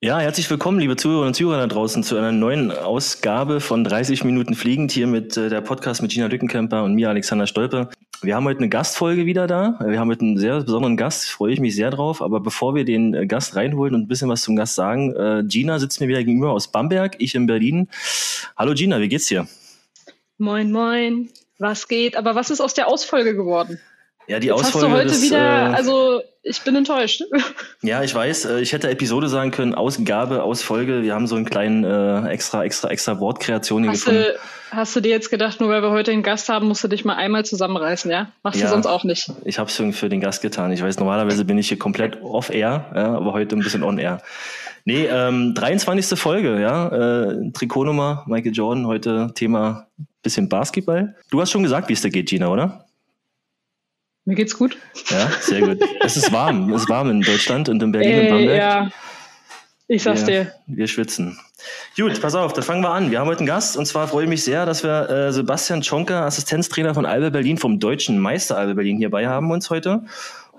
Ja, herzlich willkommen, liebe Zuhörerinnen und Zuhörer da draußen, zu einer neuen Ausgabe von 30 Minuten Fliegend hier mit äh, der Podcast mit Gina Lückenkämper und mir, Alexander Stolpe. Wir haben heute eine Gastfolge wieder da. Wir haben heute einen sehr besonderen Gast, freue ich mich sehr drauf. Aber bevor wir den äh, Gast reinholen und ein bisschen was zum Gast sagen, äh, Gina sitzt mir wieder gegenüber aus Bamberg, ich in Berlin. Hallo Gina, wie geht's dir? Moin, moin. Was geht? Aber was ist aus der Ausfolge geworden? Ja, die Jetzt Ausfolge. hast du heute des, wieder, äh, also ich bin enttäuscht. Ja, ich weiß. äh, Ich hätte Episode sagen können, Ausgabe, Ausfolge. Wir haben so einen kleinen äh, extra, extra, extra Wortkreation hier Hast gefunden. du, hast du dir jetzt gedacht, nur weil wir heute einen Gast haben, musst du dich mal einmal zusammenreißen, ja? Machst Ja. du sonst auch nicht. Ich habe es für, für den Gast getan. Ich weiß, normalerweise bin ich hier komplett off-air, ja, aber heute ein bisschen on-air. Nee, ähm, 23. Folge, ja. Äh, Trikotnummer, Michael Jordan, heute Thema bisschen Basketball. Du hast schon gesagt, wie es da geht, Gina, oder? Mir geht's gut. Ja, sehr gut. es ist warm. Es ist warm in Deutschland und in Berlin und Ey, Bamberg. Äh, ja. Ich sag's wir, dir. Wir schwitzen. Gut, pass auf, dann fangen wir an. Wir haben heute einen Gast und zwar freue ich mich sehr, dass wir äh, Sebastian Schonker, Assistenztrainer von Albe Berlin, vom deutschen Meister Albe Berlin hierbei haben uns heute.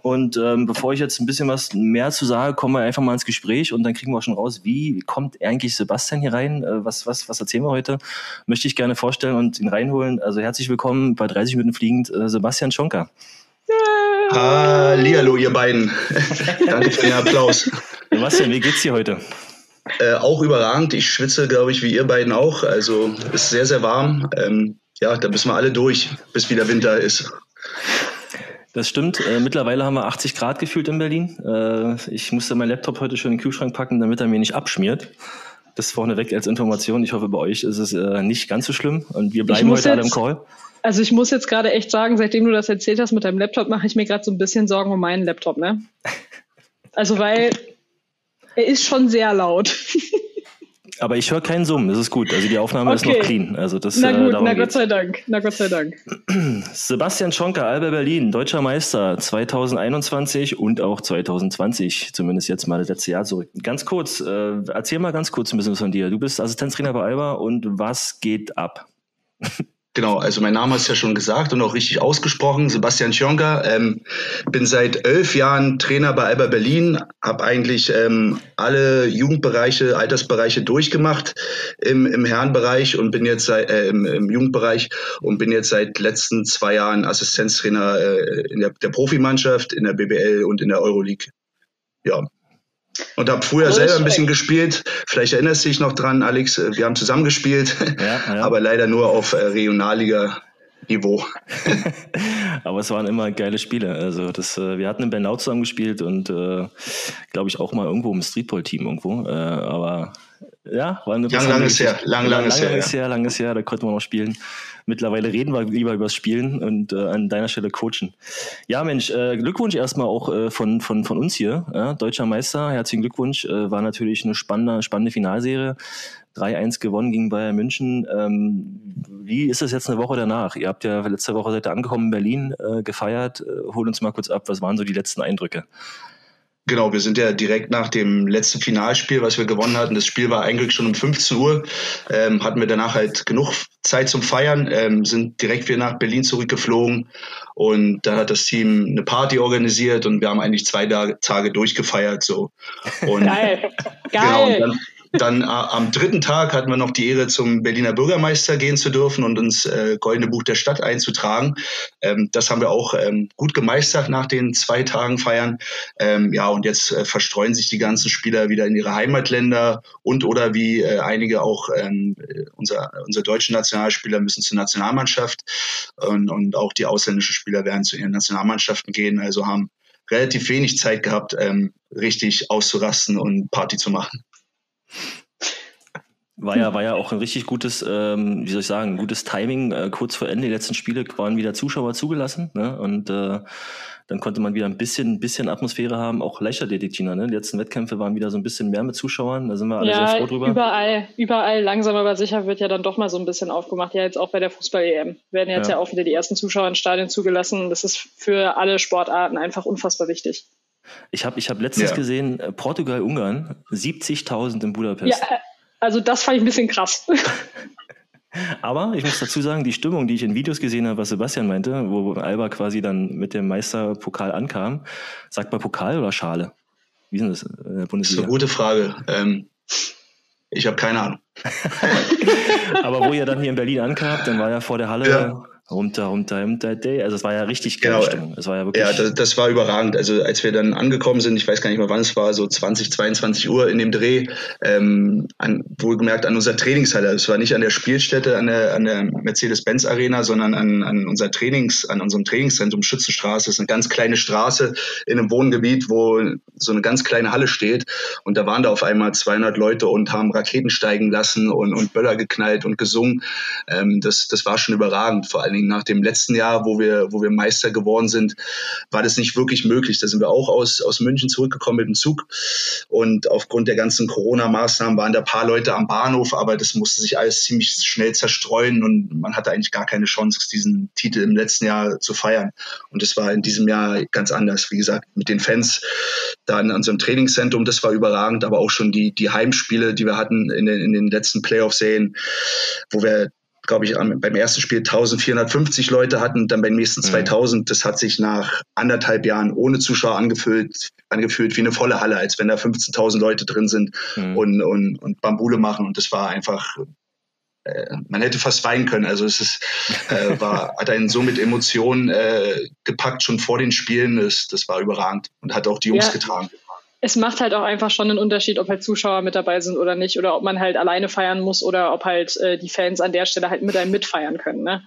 Und ähm, bevor ich jetzt ein bisschen was mehr zu sage, kommen wir einfach mal ins Gespräch und dann kriegen wir auch schon raus, wie kommt eigentlich Sebastian hier rein? Äh, was, was, was erzählen wir heute? Möchte ich gerne vorstellen und ihn reinholen. Also herzlich willkommen bei 30 Minuten fliegend, äh, Sebastian Schonker. Hallihallo, ihr beiden. Danke für den Applaus. Sebastian, wie geht's dir heute? Äh, auch überragend. Ich schwitze, glaube ich, wie ihr beiden auch. Also ist sehr, sehr warm. Ähm, ja, da müssen wir alle durch, bis wieder Winter ist. Das stimmt. Äh, mittlerweile haben wir 80 Grad gefühlt in Berlin. Äh, ich musste meinen Laptop heute schon in den Kühlschrank packen, damit er mir nicht abschmiert. Das vorneweg als Information. Ich hoffe, bei euch ist es äh, nicht ganz so schlimm und wir bleiben heute alle im Call. Also ich muss jetzt gerade echt sagen, seitdem du das erzählt hast mit deinem Laptop, mache ich mir gerade so ein bisschen Sorgen um meinen Laptop, ne? Also weil er ist schon sehr laut. Aber ich höre keinen Summen, das ist gut. Also die Aufnahme ist noch Okay. clean. Also das, Na äh, gut, darum na Gott geht's. sei Dank. Na Gott sei Dank. Sebastian Schonker, Alba Berlin, deutscher Meister 2021 und auch 2020, zumindest jetzt mal das letzte Jahr zurück. Ganz kurz, äh, erzähl mal ganz kurz ein bisschen von dir. Du bist Assistenztrainer bei Alba und was geht ab? Genau, also mein Name ist ja schon gesagt und auch richtig ausgesprochen. Sebastian Schionka. Ähm, bin seit elf Jahren Trainer bei Alba Berlin. Habe eigentlich ähm, alle Jugendbereiche, Altersbereiche durchgemacht im, im Herrenbereich und bin jetzt seit, äh, im, im Jugendbereich und bin jetzt seit letzten zwei Jahren Assistenztrainer äh, in der, der Profimannschaft, in der BBL und in der Euroleague. Ja. Und habe früher selber ein bisschen gespielt. Vielleicht erinnerst du dich noch dran, Alex. Wir haben zusammen gespielt, Ja, ja. aber leider nur auf äh, Regionalliga-Niveau. Aber es waren immer geile Spiele. Also das, äh, wir hatten in Bernau zusammen gespielt und äh, glaube ich auch mal irgendwo im Streetball-Team irgendwo. Äh, aber ja, war eine Lang, interessante lang ist her. Lang, lang ist her, Lang ist her, lang ist her, da konnten wir noch spielen. Mittlerweile reden wir lieber übers Spielen und äh, an deiner Stelle coachen. Ja, Mensch, äh, Glückwunsch erstmal auch äh, von, von, von uns hier. Ja, Deutscher Meister, herzlichen Glückwunsch. Äh, war natürlich eine spannende, spannende Finalserie. 3-1 gewonnen gegen Bayern München. Ähm, wie ist das jetzt eine Woche danach? Ihr habt ja letzte Woche seid ihr angekommen in Berlin, äh, gefeiert. Äh, hol uns mal kurz ab, was waren so die letzten Eindrücke? Genau, wir sind ja direkt nach dem letzten Finalspiel, was wir gewonnen hatten. Das Spiel war eigentlich schon um 15 Uhr. Ähm, hatten wir danach halt genug Zeit zum Feiern, ähm, sind direkt wieder nach Berlin zurückgeflogen und da hat das Team eine Party organisiert und wir haben eigentlich zwei Tage, durchgefeiert so. Und Geil. Genau, und Geil. dann, dann äh, am dritten Tag hatten wir noch die Ehre, zum Berliner Bürgermeister gehen zu dürfen und uns äh, Goldene Buch der Stadt einzutragen. Ähm, das haben wir auch ähm, gut gemeistert nach den zwei Tagen Feiern. Ähm, ja, und jetzt äh, verstreuen sich die ganzen Spieler wieder in ihre Heimatländer und oder wie äh, einige auch ähm, äh, unser, unsere deutschen Nationalspieler müssen zur Nationalmannschaft und, und auch die ausländischen Spieler werden zu ihren Nationalmannschaften gehen. Also haben relativ wenig Zeit gehabt, ähm, richtig auszurasten und Party zu machen. War ja, war ja auch ein richtig gutes, ähm, wie soll ich sagen, gutes Timing. Äh, kurz vor Ende der letzten Spiele waren wieder Zuschauer zugelassen. Ne? Und äh, dann konnte man wieder ein bisschen, ein bisschen Atmosphäre haben, auch Leichtathletik, Gina. Ne? Die letzten Wettkämpfe waren wieder so ein bisschen mehr mit Zuschauern. Da sind wir alle sehr Ja, froh drüber. überall, überall langsam aber sicher wird ja dann doch mal so ein bisschen aufgemacht. Ja, jetzt auch bei der Fußball-EM werden jetzt Ja. ja. auch wieder die ersten Zuschauer in Stadien zugelassen. Das ist für alle Sportarten einfach unfassbar wichtig. Ich habe ich hab letztens Ja. gesehen, äh, Portugal, Ungarn, 70.000 in Budapest. Ja, äh, also das fand ich ein bisschen krass. Aber ich muss dazu sagen, die Stimmung, die ich in Videos gesehen habe, was Sebastian meinte, wo Alba quasi dann mit dem Meisterpokal ankam, sagt man Pokal oder Schale? Wie ist denn das in der Bundesliga? Das ist eine gute Frage. Ähm, ich habe keine Ahnung. Aber wo ihr dann hier in Berlin ankamt, dann war ja vor der Halle ja. Runter, runter, runter, day. Also es war ja richtig geile genau. Stimmung. Es war ja wirklich. Ja, das, das, war überragend. Also als wir dann angekommen sind, ich weiß gar nicht mehr wann es war, so 20, 22 Uhr in dem Dreh, ähm, an, wohlgemerkt an unserer Trainingshalle. Es war nicht an der Spielstätte, an der, an der Mercedes-Benz Arena, sondern an, an unser Trainings, an unserem Trainingszentrum Schützenstraße. Das ist eine ganz kleine Straße in einem Wohngebiet, wo so eine ganz kleine Halle steht. Und da waren da auf einmal 200 Leute und haben Raketen steigen lassen und, und Böller geknallt und gesungen. Ähm, das, das war schon überragend. Vor allen Dingen nach dem letzten Jahr, wo wir, wo wir Meister geworden sind, war das nicht wirklich möglich. Da sind wir auch aus, aus München zurückgekommen mit dem Zug. Und aufgrund der ganzen Corona-Maßnahmen waren da ein paar Leute am Bahnhof, aber das musste sich alles ziemlich schnell zerstreuen und man hatte eigentlich gar keine Chance, diesen Titel im letzten Jahr zu feiern. Und das war in diesem Jahr ganz anders. Wie gesagt, mit den Fans da in unserem Trainingszentrum, das war überragend, aber auch schon die, die Heimspiele, die wir hatten in den, in den letzten Playoff-Serien, wo wir glaube ich, beim ersten Spiel 1450 Leute hatten, dann beim nächsten 2000. Mhm. Das hat sich nach anderthalb Jahren ohne Zuschauer angefühlt, angefühlt wie eine volle Halle, als wenn da 15.000 Leute drin sind mhm. und, und, und Bambule machen. Und das war einfach, äh, man hätte fast weinen können. Also es ist, äh, war, hat einen so mit Emotionen äh, gepackt schon vor den Spielen. Das, das war überragend und hat auch die Jungs ja. getragen es macht halt auch einfach schon einen Unterschied, ob halt Zuschauer mit dabei sind oder nicht, oder ob man halt alleine feiern muss oder ob halt äh, die Fans an der Stelle halt mit einem mitfeiern können. Ne?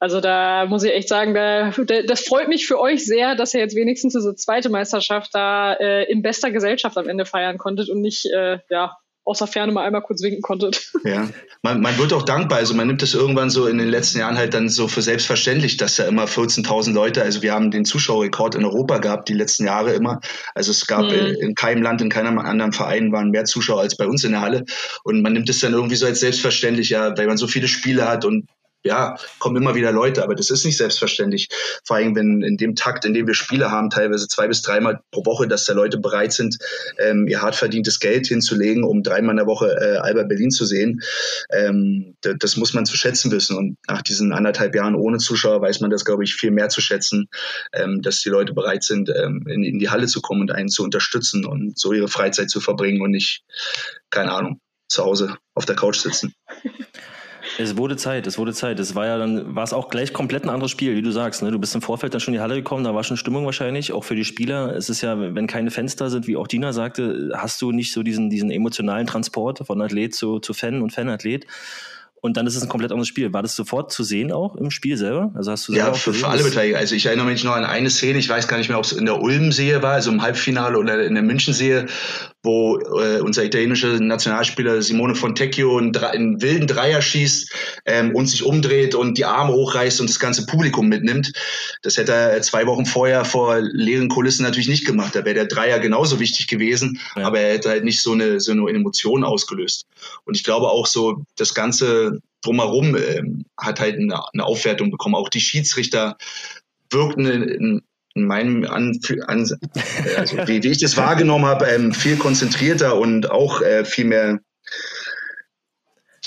Also da muss ich echt sagen, da, das freut mich für euch sehr, dass ihr jetzt wenigstens diese zweite Meisterschaft da äh, in bester Gesellschaft am Ende feiern konntet und nicht äh, ja außer Ferne mal einmal kurz winken konntet. Ja, man, man wird auch dankbar. Also man nimmt es irgendwann so in den letzten Jahren halt dann so für selbstverständlich, dass da immer 14.000 Leute, also wir haben den Zuschauerrekord in Europa gehabt, die letzten Jahre immer. Also es gab mhm. in, in, keinem Land, in keinem anderen Verein waren mehr Zuschauer als bei uns in der Halle. Und man nimmt es dann irgendwie so als selbstverständlich, ja, weil man so viele Spiele hat und ja, kommen immer wieder Leute, aber das ist nicht selbstverständlich. Vor allem, wenn in dem Takt, in dem wir Spiele haben, teilweise zwei bis dreimal pro Woche, dass da Leute bereit sind, ähm, ihr hart verdientes Geld hinzulegen, um dreimal in der Woche äh, Alba Berlin zu sehen. Ähm, das muss man zu schätzen wissen. Und nach diesen anderthalb Jahren ohne Zuschauer weiß man das, glaube ich, viel mehr zu schätzen, ähm, dass die Leute bereit sind, ähm, in, in die Halle zu kommen und einen zu unterstützen und so ihre Freizeit zu verbringen und nicht, keine Ahnung, zu Hause auf der Couch sitzen. Es wurde Zeit, es wurde Zeit. Es war ja dann, war es auch gleich komplett ein anderes Spiel, wie du sagst. Ne? Du bist im Vorfeld dann schon in die Halle gekommen, da war schon Stimmung wahrscheinlich, auch für die Spieler. Es ist ja, wenn keine Fenster sind, wie auch Dina sagte, hast du nicht so diesen, diesen emotionalen Transport von Athlet zu, zu Fan und Fanathlet. Und dann ist es ein komplett anderes Spiel. War das sofort zu sehen auch im Spiel selber? Also hast du ja, für, für alle Beteiligten. Also ich erinnere mich noch an eine Szene, ich weiß gar nicht mehr, ob es in der Ulm-Sehe war, also im Halbfinale oder in der München-Sehe, wo äh, unser italienischer Nationalspieler Simone Fontecchio einen, einen wilden Dreier schießt ähm, und sich umdreht und die Arme hochreißt und das ganze Publikum mitnimmt. Das hätte er zwei Wochen vorher vor leeren Kulissen natürlich nicht gemacht. Da wäre der Dreier genauso wichtig gewesen, ja. aber er hätte halt nicht so eine, so eine Emotion ausgelöst. Und ich glaube auch so, das ganze drumherum äh, hat halt eine, eine Aufwertung bekommen. Auch die Schiedsrichter wirkten in, in in meinem an, an also wie, wie, ich das wahrgenommen habe, ähm, viel konzentrierter und auch äh, viel mehr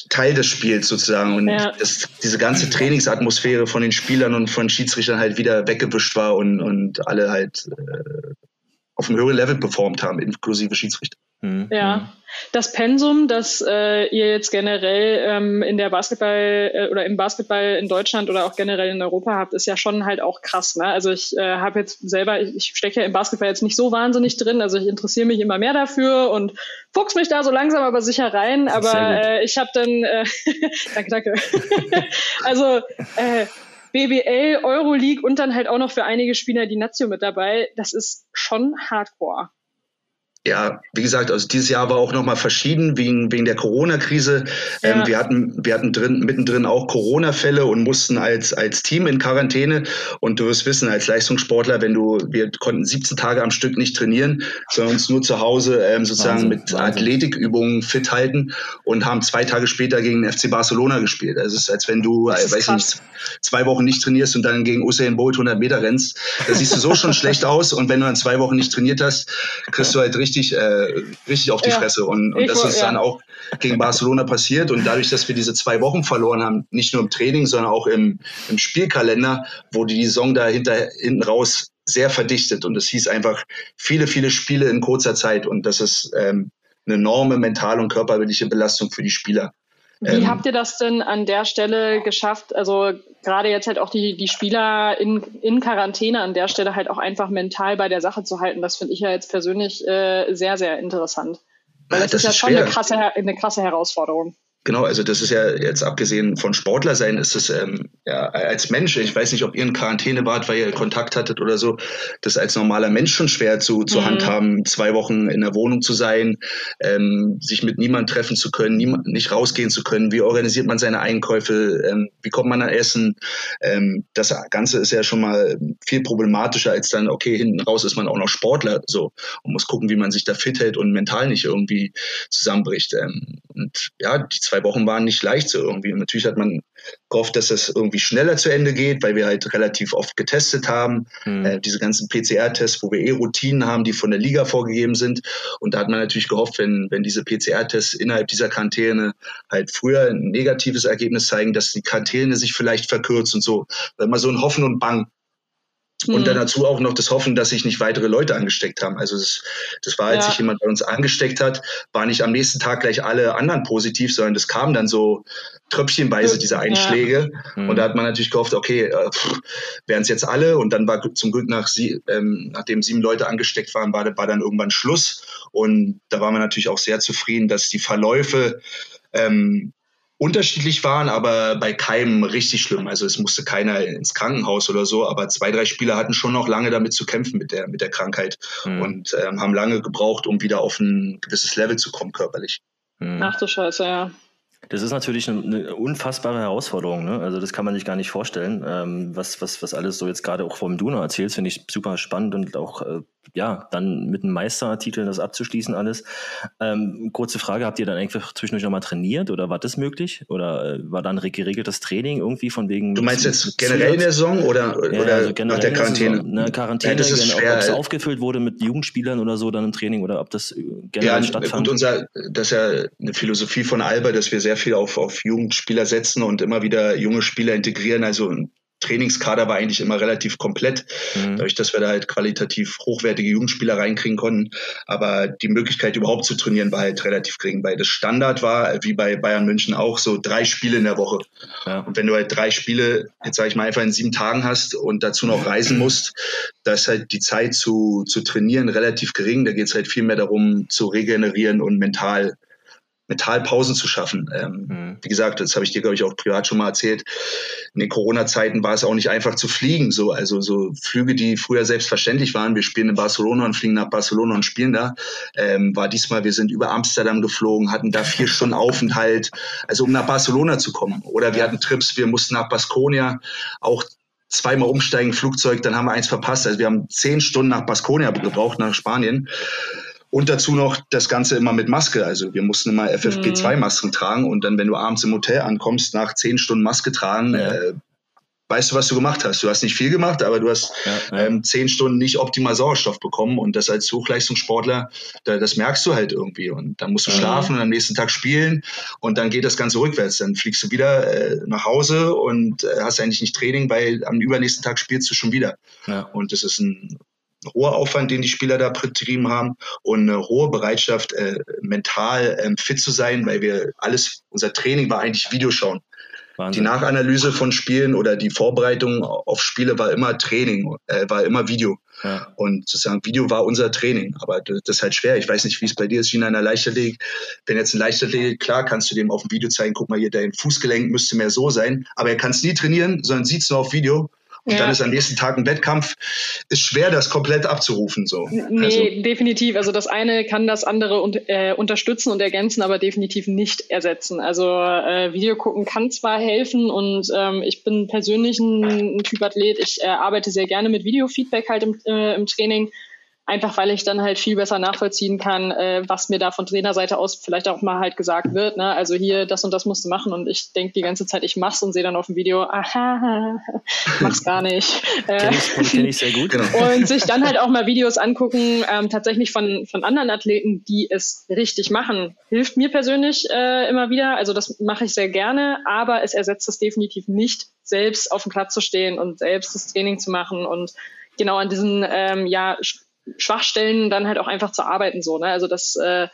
Teil des Spiels sozusagen und ja. das, diese ganze Trainingsatmosphäre von den Spielern und von Schiedsrichtern halt wieder weggewischt war und, und alle halt äh, auf einem höheren Level performt haben, inklusive Schiedsrichter. Mhm. Ja, das Pensum, das äh, ihr jetzt generell ähm, in der Basketball äh, oder im Basketball in Deutschland oder auch generell in Europa habt, ist ja schon halt auch krass. Ne? Also ich äh, habe jetzt selber, ich, ich stecke ja im Basketball jetzt nicht so wahnsinnig drin, also ich interessiere mich immer mehr dafür und fuchs mich da so langsam aber sicher rein. Aber äh, ich habe dann, äh, danke, danke. also äh, BBL, Euroleague und dann halt auch noch für einige Spieler die Nazio mit dabei. Das ist schon Hardcore ja, wie gesagt, also dieses Jahr war auch nochmal verschieden wegen, wegen der Corona-Krise. Ähm, ja. Ähm, wir hatten, wir hatten drin, mittendrin auch Corona-Fälle und mussten als, als Team in Quarantäne. Und du wirst wissen, als Leistungssportler, wenn du, wir konnten 17 Tage am Stück nicht trainieren, sondern uns nur zu Hause ähm, sozusagen Wahnsinn, mit Wahnsinn. Athletikübungen fit halten und haben zwei Tage später gegen den FC Barcelona gespielt. Also es ist, als wenn du, äh, weiß nicht, zwei Wochen nicht trainierst und dann gegen Usain Bolt 100 Meter rennst. Da siehst du so schon schlecht aus. Und wenn du dann zwei Wochen nicht trainiert hast, kriegst du halt richtig richtig, äh, richtig auf die ja. Fresse. Und, und das ist ja. dann auch gegen Barcelona passiert. Und dadurch, dass wir diese zwei Wochen verloren haben, nicht nur im Training, sondern auch im, im Spielkalender, wurde die Saison da hinter, hinten raus sehr verdichtet und es hieß einfach viele, viele Spiele in kurzer Zeit und das ist ähm, eine enorme mentale und körperliche Belastung für die Spieler. Wie ähm, habt ihr das denn an der Stelle geschafft? Also gerade jetzt halt auch die, die Spieler in, in Quarantäne an der Stelle halt auch einfach mental bei der Sache zu halten. Das finde ich ja jetzt persönlich äh, sehr, sehr interessant. Weil das, das ist ja ist schon eine krasse, eine krasse Herausforderung. Genau, also das ist ja jetzt abgesehen von Sportler sein, ist es ähm, ja als Mensch, ich weiß nicht, ob ihr in Quarantäne wart, weil ihr Kontakt hattet oder so, das als normaler Mensch schon schwer zu, zu mhm. handhaben, zwei Wochen in der Wohnung zu sein, ähm, sich mit niemandem treffen zu können, niemand, nicht rausgehen zu können, wie organisiert man seine Einkäufe, ähm, wie kommt man an Essen, ähm, das Ganze ist ja schon mal viel problematischer als dann, okay, hinten raus ist man auch noch Sportler so und muss gucken, wie man sich da fit hält und mental nicht irgendwie zusammenbricht. Ähm, und ja, die zwei zwei Wochen waren nicht leicht so irgendwie. Und natürlich hat man gehofft, dass das irgendwie schneller zu Ende geht, weil wir halt relativ oft getestet haben. Mhm. Äh, diese ganzen PCR-Tests, wo wir eh Routinen haben, die von der Liga vorgegeben sind. Und da hat man natürlich gehofft, wenn, wenn diese PCR-Tests innerhalb dieser Quarantäne halt früher ein negatives Ergebnis zeigen, dass die Quarantäne sich vielleicht verkürzt und so. Man so ein Hoffen und Bang und dann mhm. dazu auch noch das Hoffen, dass sich nicht weitere Leute angesteckt haben. Also das, das war, als ja. sich jemand bei uns angesteckt hat, war nicht am nächsten Tag gleich alle anderen positiv, sondern das kam dann so tröpfchenweise, diese Einschläge. Ja. Mhm. Und da hat man natürlich gehofft, okay, äh, wären es jetzt alle. Und dann war zum Glück, nach sie, ähm, nachdem sieben Leute angesteckt waren, war, war dann irgendwann Schluss. Und da waren wir natürlich auch sehr zufrieden, dass die Verläufe ähm, unterschiedlich waren, aber bei keinem richtig schlimm. Also es musste keiner ins Krankenhaus oder so, aber zwei, drei Spieler hatten schon noch lange damit zu kämpfen mit der, mit der Krankheit mhm. und ähm, haben lange gebraucht, um wieder auf ein gewisses Level zu kommen körperlich. Mhm. Ach du Scheiße, ja. Das ist natürlich eine, eine, unfassbare Herausforderung. Ne? Also das kann man sich gar nicht vorstellen. Ähm, was, was, was alles so jetzt gerade auch vom Duno erzählst, finde ich super spannend und auch äh, ja, dann mit einem Meistertitel das abzuschließen alles. Ähm, kurze Frage, habt ihr dann einfach zwischendurch nochmal trainiert oder war das möglich? Oder äh, war dann geregeltes Training irgendwie von wegen... Du meinst jetzt generell in der Saison oder, ja, oder also nach der Quarantäne? Saison, ne, Quarantäne, ja, das ist schwer, ob es aufgefüllt wurde mit Jugendspielern oder so dann im Training oder ob das äh, generell ja, stattfand? Und unser, das ist ja eine Philosophie von Alba, dass wir sehr viel auf, auf Jugendspieler setzen und immer wieder junge Spieler integrieren. Also Trainingskader war eigentlich immer relativ komplett, mhm. dadurch, dass wir da halt qualitativ hochwertige Jugendspieler reinkriegen konnten. Aber die Möglichkeit überhaupt zu trainieren war halt relativ gering, weil das Standard war, wie bei Bayern München auch, so drei Spiele in der Woche. Ja. Und wenn du halt drei Spiele, jetzt sage ich mal, einfach in sieben Tagen hast und dazu noch reisen musst, da ist halt die Zeit zu, zu trainieren relativ gering. Da geht es halt viel mehr darum, zu regenerieren und mental Metallpausen zu schaffen. Ähm, mhm. Wie gesagt, das habe ich dir, glaube ich, auch privat schon mal erzählt. In den Corona-Zeiten war es auch nicht einfach zu fliegen. So, also so Flüge, die früher selbstverständlich waren. Wir spielen in Barcelona und fliegen nach Barcelona und spielen da. Ähm, war diesmal, wir sind über Amsterdam geflogen, hatten da vier Stunden Aufenthalt, also um nach Barcelona zu kommen. Oder wir hatten Trips, wir mussten nach Baskonia, auch zweimal umsteigen, Flugzeug, dann haben wir eins verpasst. Also wir haben zehn Stunden nach Baskonia gebraucht, nach Spanien. Und dazu noch das Ganze immer mit Maske. Also wir mussten immer FFP2-Masken mhm. tragen und dann, wenn du abends im Hotel ankommst, nach zehn Stunden Maske tragen, ja. äh, weißt du, was du gemacht hast. Du hast nicht viel gemacht, aber du hast ja, ja. Ähm, zehn Stunden nicht optimal Sauerstoff bekommen und das als Hochleistungssportler, da, das merkst du halt irgendwie und dann musst du mhm. schlafen und am nächsten Tag spielen und dann geht das Ganze rückwärts. Dann fliegst du wieder äh, nach Hause und äh, hast eigentlich nicht Training, weil am übernächsten Tag spielst du schon wieder. Ja. Und das ist ein hoher Aufwand, den die Spieler da betrieben haben und eine hohe Bereitschaft, äh, mental ähm, fit zu sein, weil wir alles, unser Training war eigentlich Videoschauen. Wahnsinn. Die Nachanalyse von Spielen oder die Vorbereitung auf Spiele war immer Training, äh, war immer Video. Ja. Und sozusagen Video war unser Training. Aber das, ist halt schwer. Ich weiß nicht, wie es bei dir ist, wie in einer Leichtathletik. Wenn jetzt ein Leichtathletik, klar kannst du dem auf dem Video zeigen, guck mal hier, dein Fußgelenk müsste mehr so sein. Aber er kann es nie trainieren, sondern sieht es nur auf Video und ja. dann ist am nächsten Tag ein Wettkampf, ist schwer, das komplett abzurufen. So. Nee, also. definitiv. Also das eine kann das andere un äh, unterstützen und ergänzen, aber definitiv nicht ersetzen. Also äh, Video gucken kann zwar helfen und ähm, ich bin persönlich ein, ein Typ Athlet. Ich äh, arbeite sehr gerne mit Videofeedback halt im, äh, im Training einfach weil ich dann halt viel besser nachvollziehen kann, äh, was mir da von Trainerseite aus vielleicht auch mal halt gesagt wird. Ne? Also hier, das und das musst du machen und ich denke die ganze Zeit, ich mach's und sehe dann auf dem Video, aha, mach's gar nicht. Kenn ich, kenn ich sehr gut. Genau. Und sich dann halt auch mal Videos angucken, ähm, tatsächlich von, von anderen Athleten, die es richtig machen, hilft mir persönlich äh, immer wieder. Also das mache ich sehr gerne, aber es ersetzt es definitiv nicht, selbst auf dem Platz zu stehen und selbst das Training zu machen und genau an diesen ähm, ja, Schwachstellen dann halt auch einfach zu arbeiten. So, ne? Also das, äh,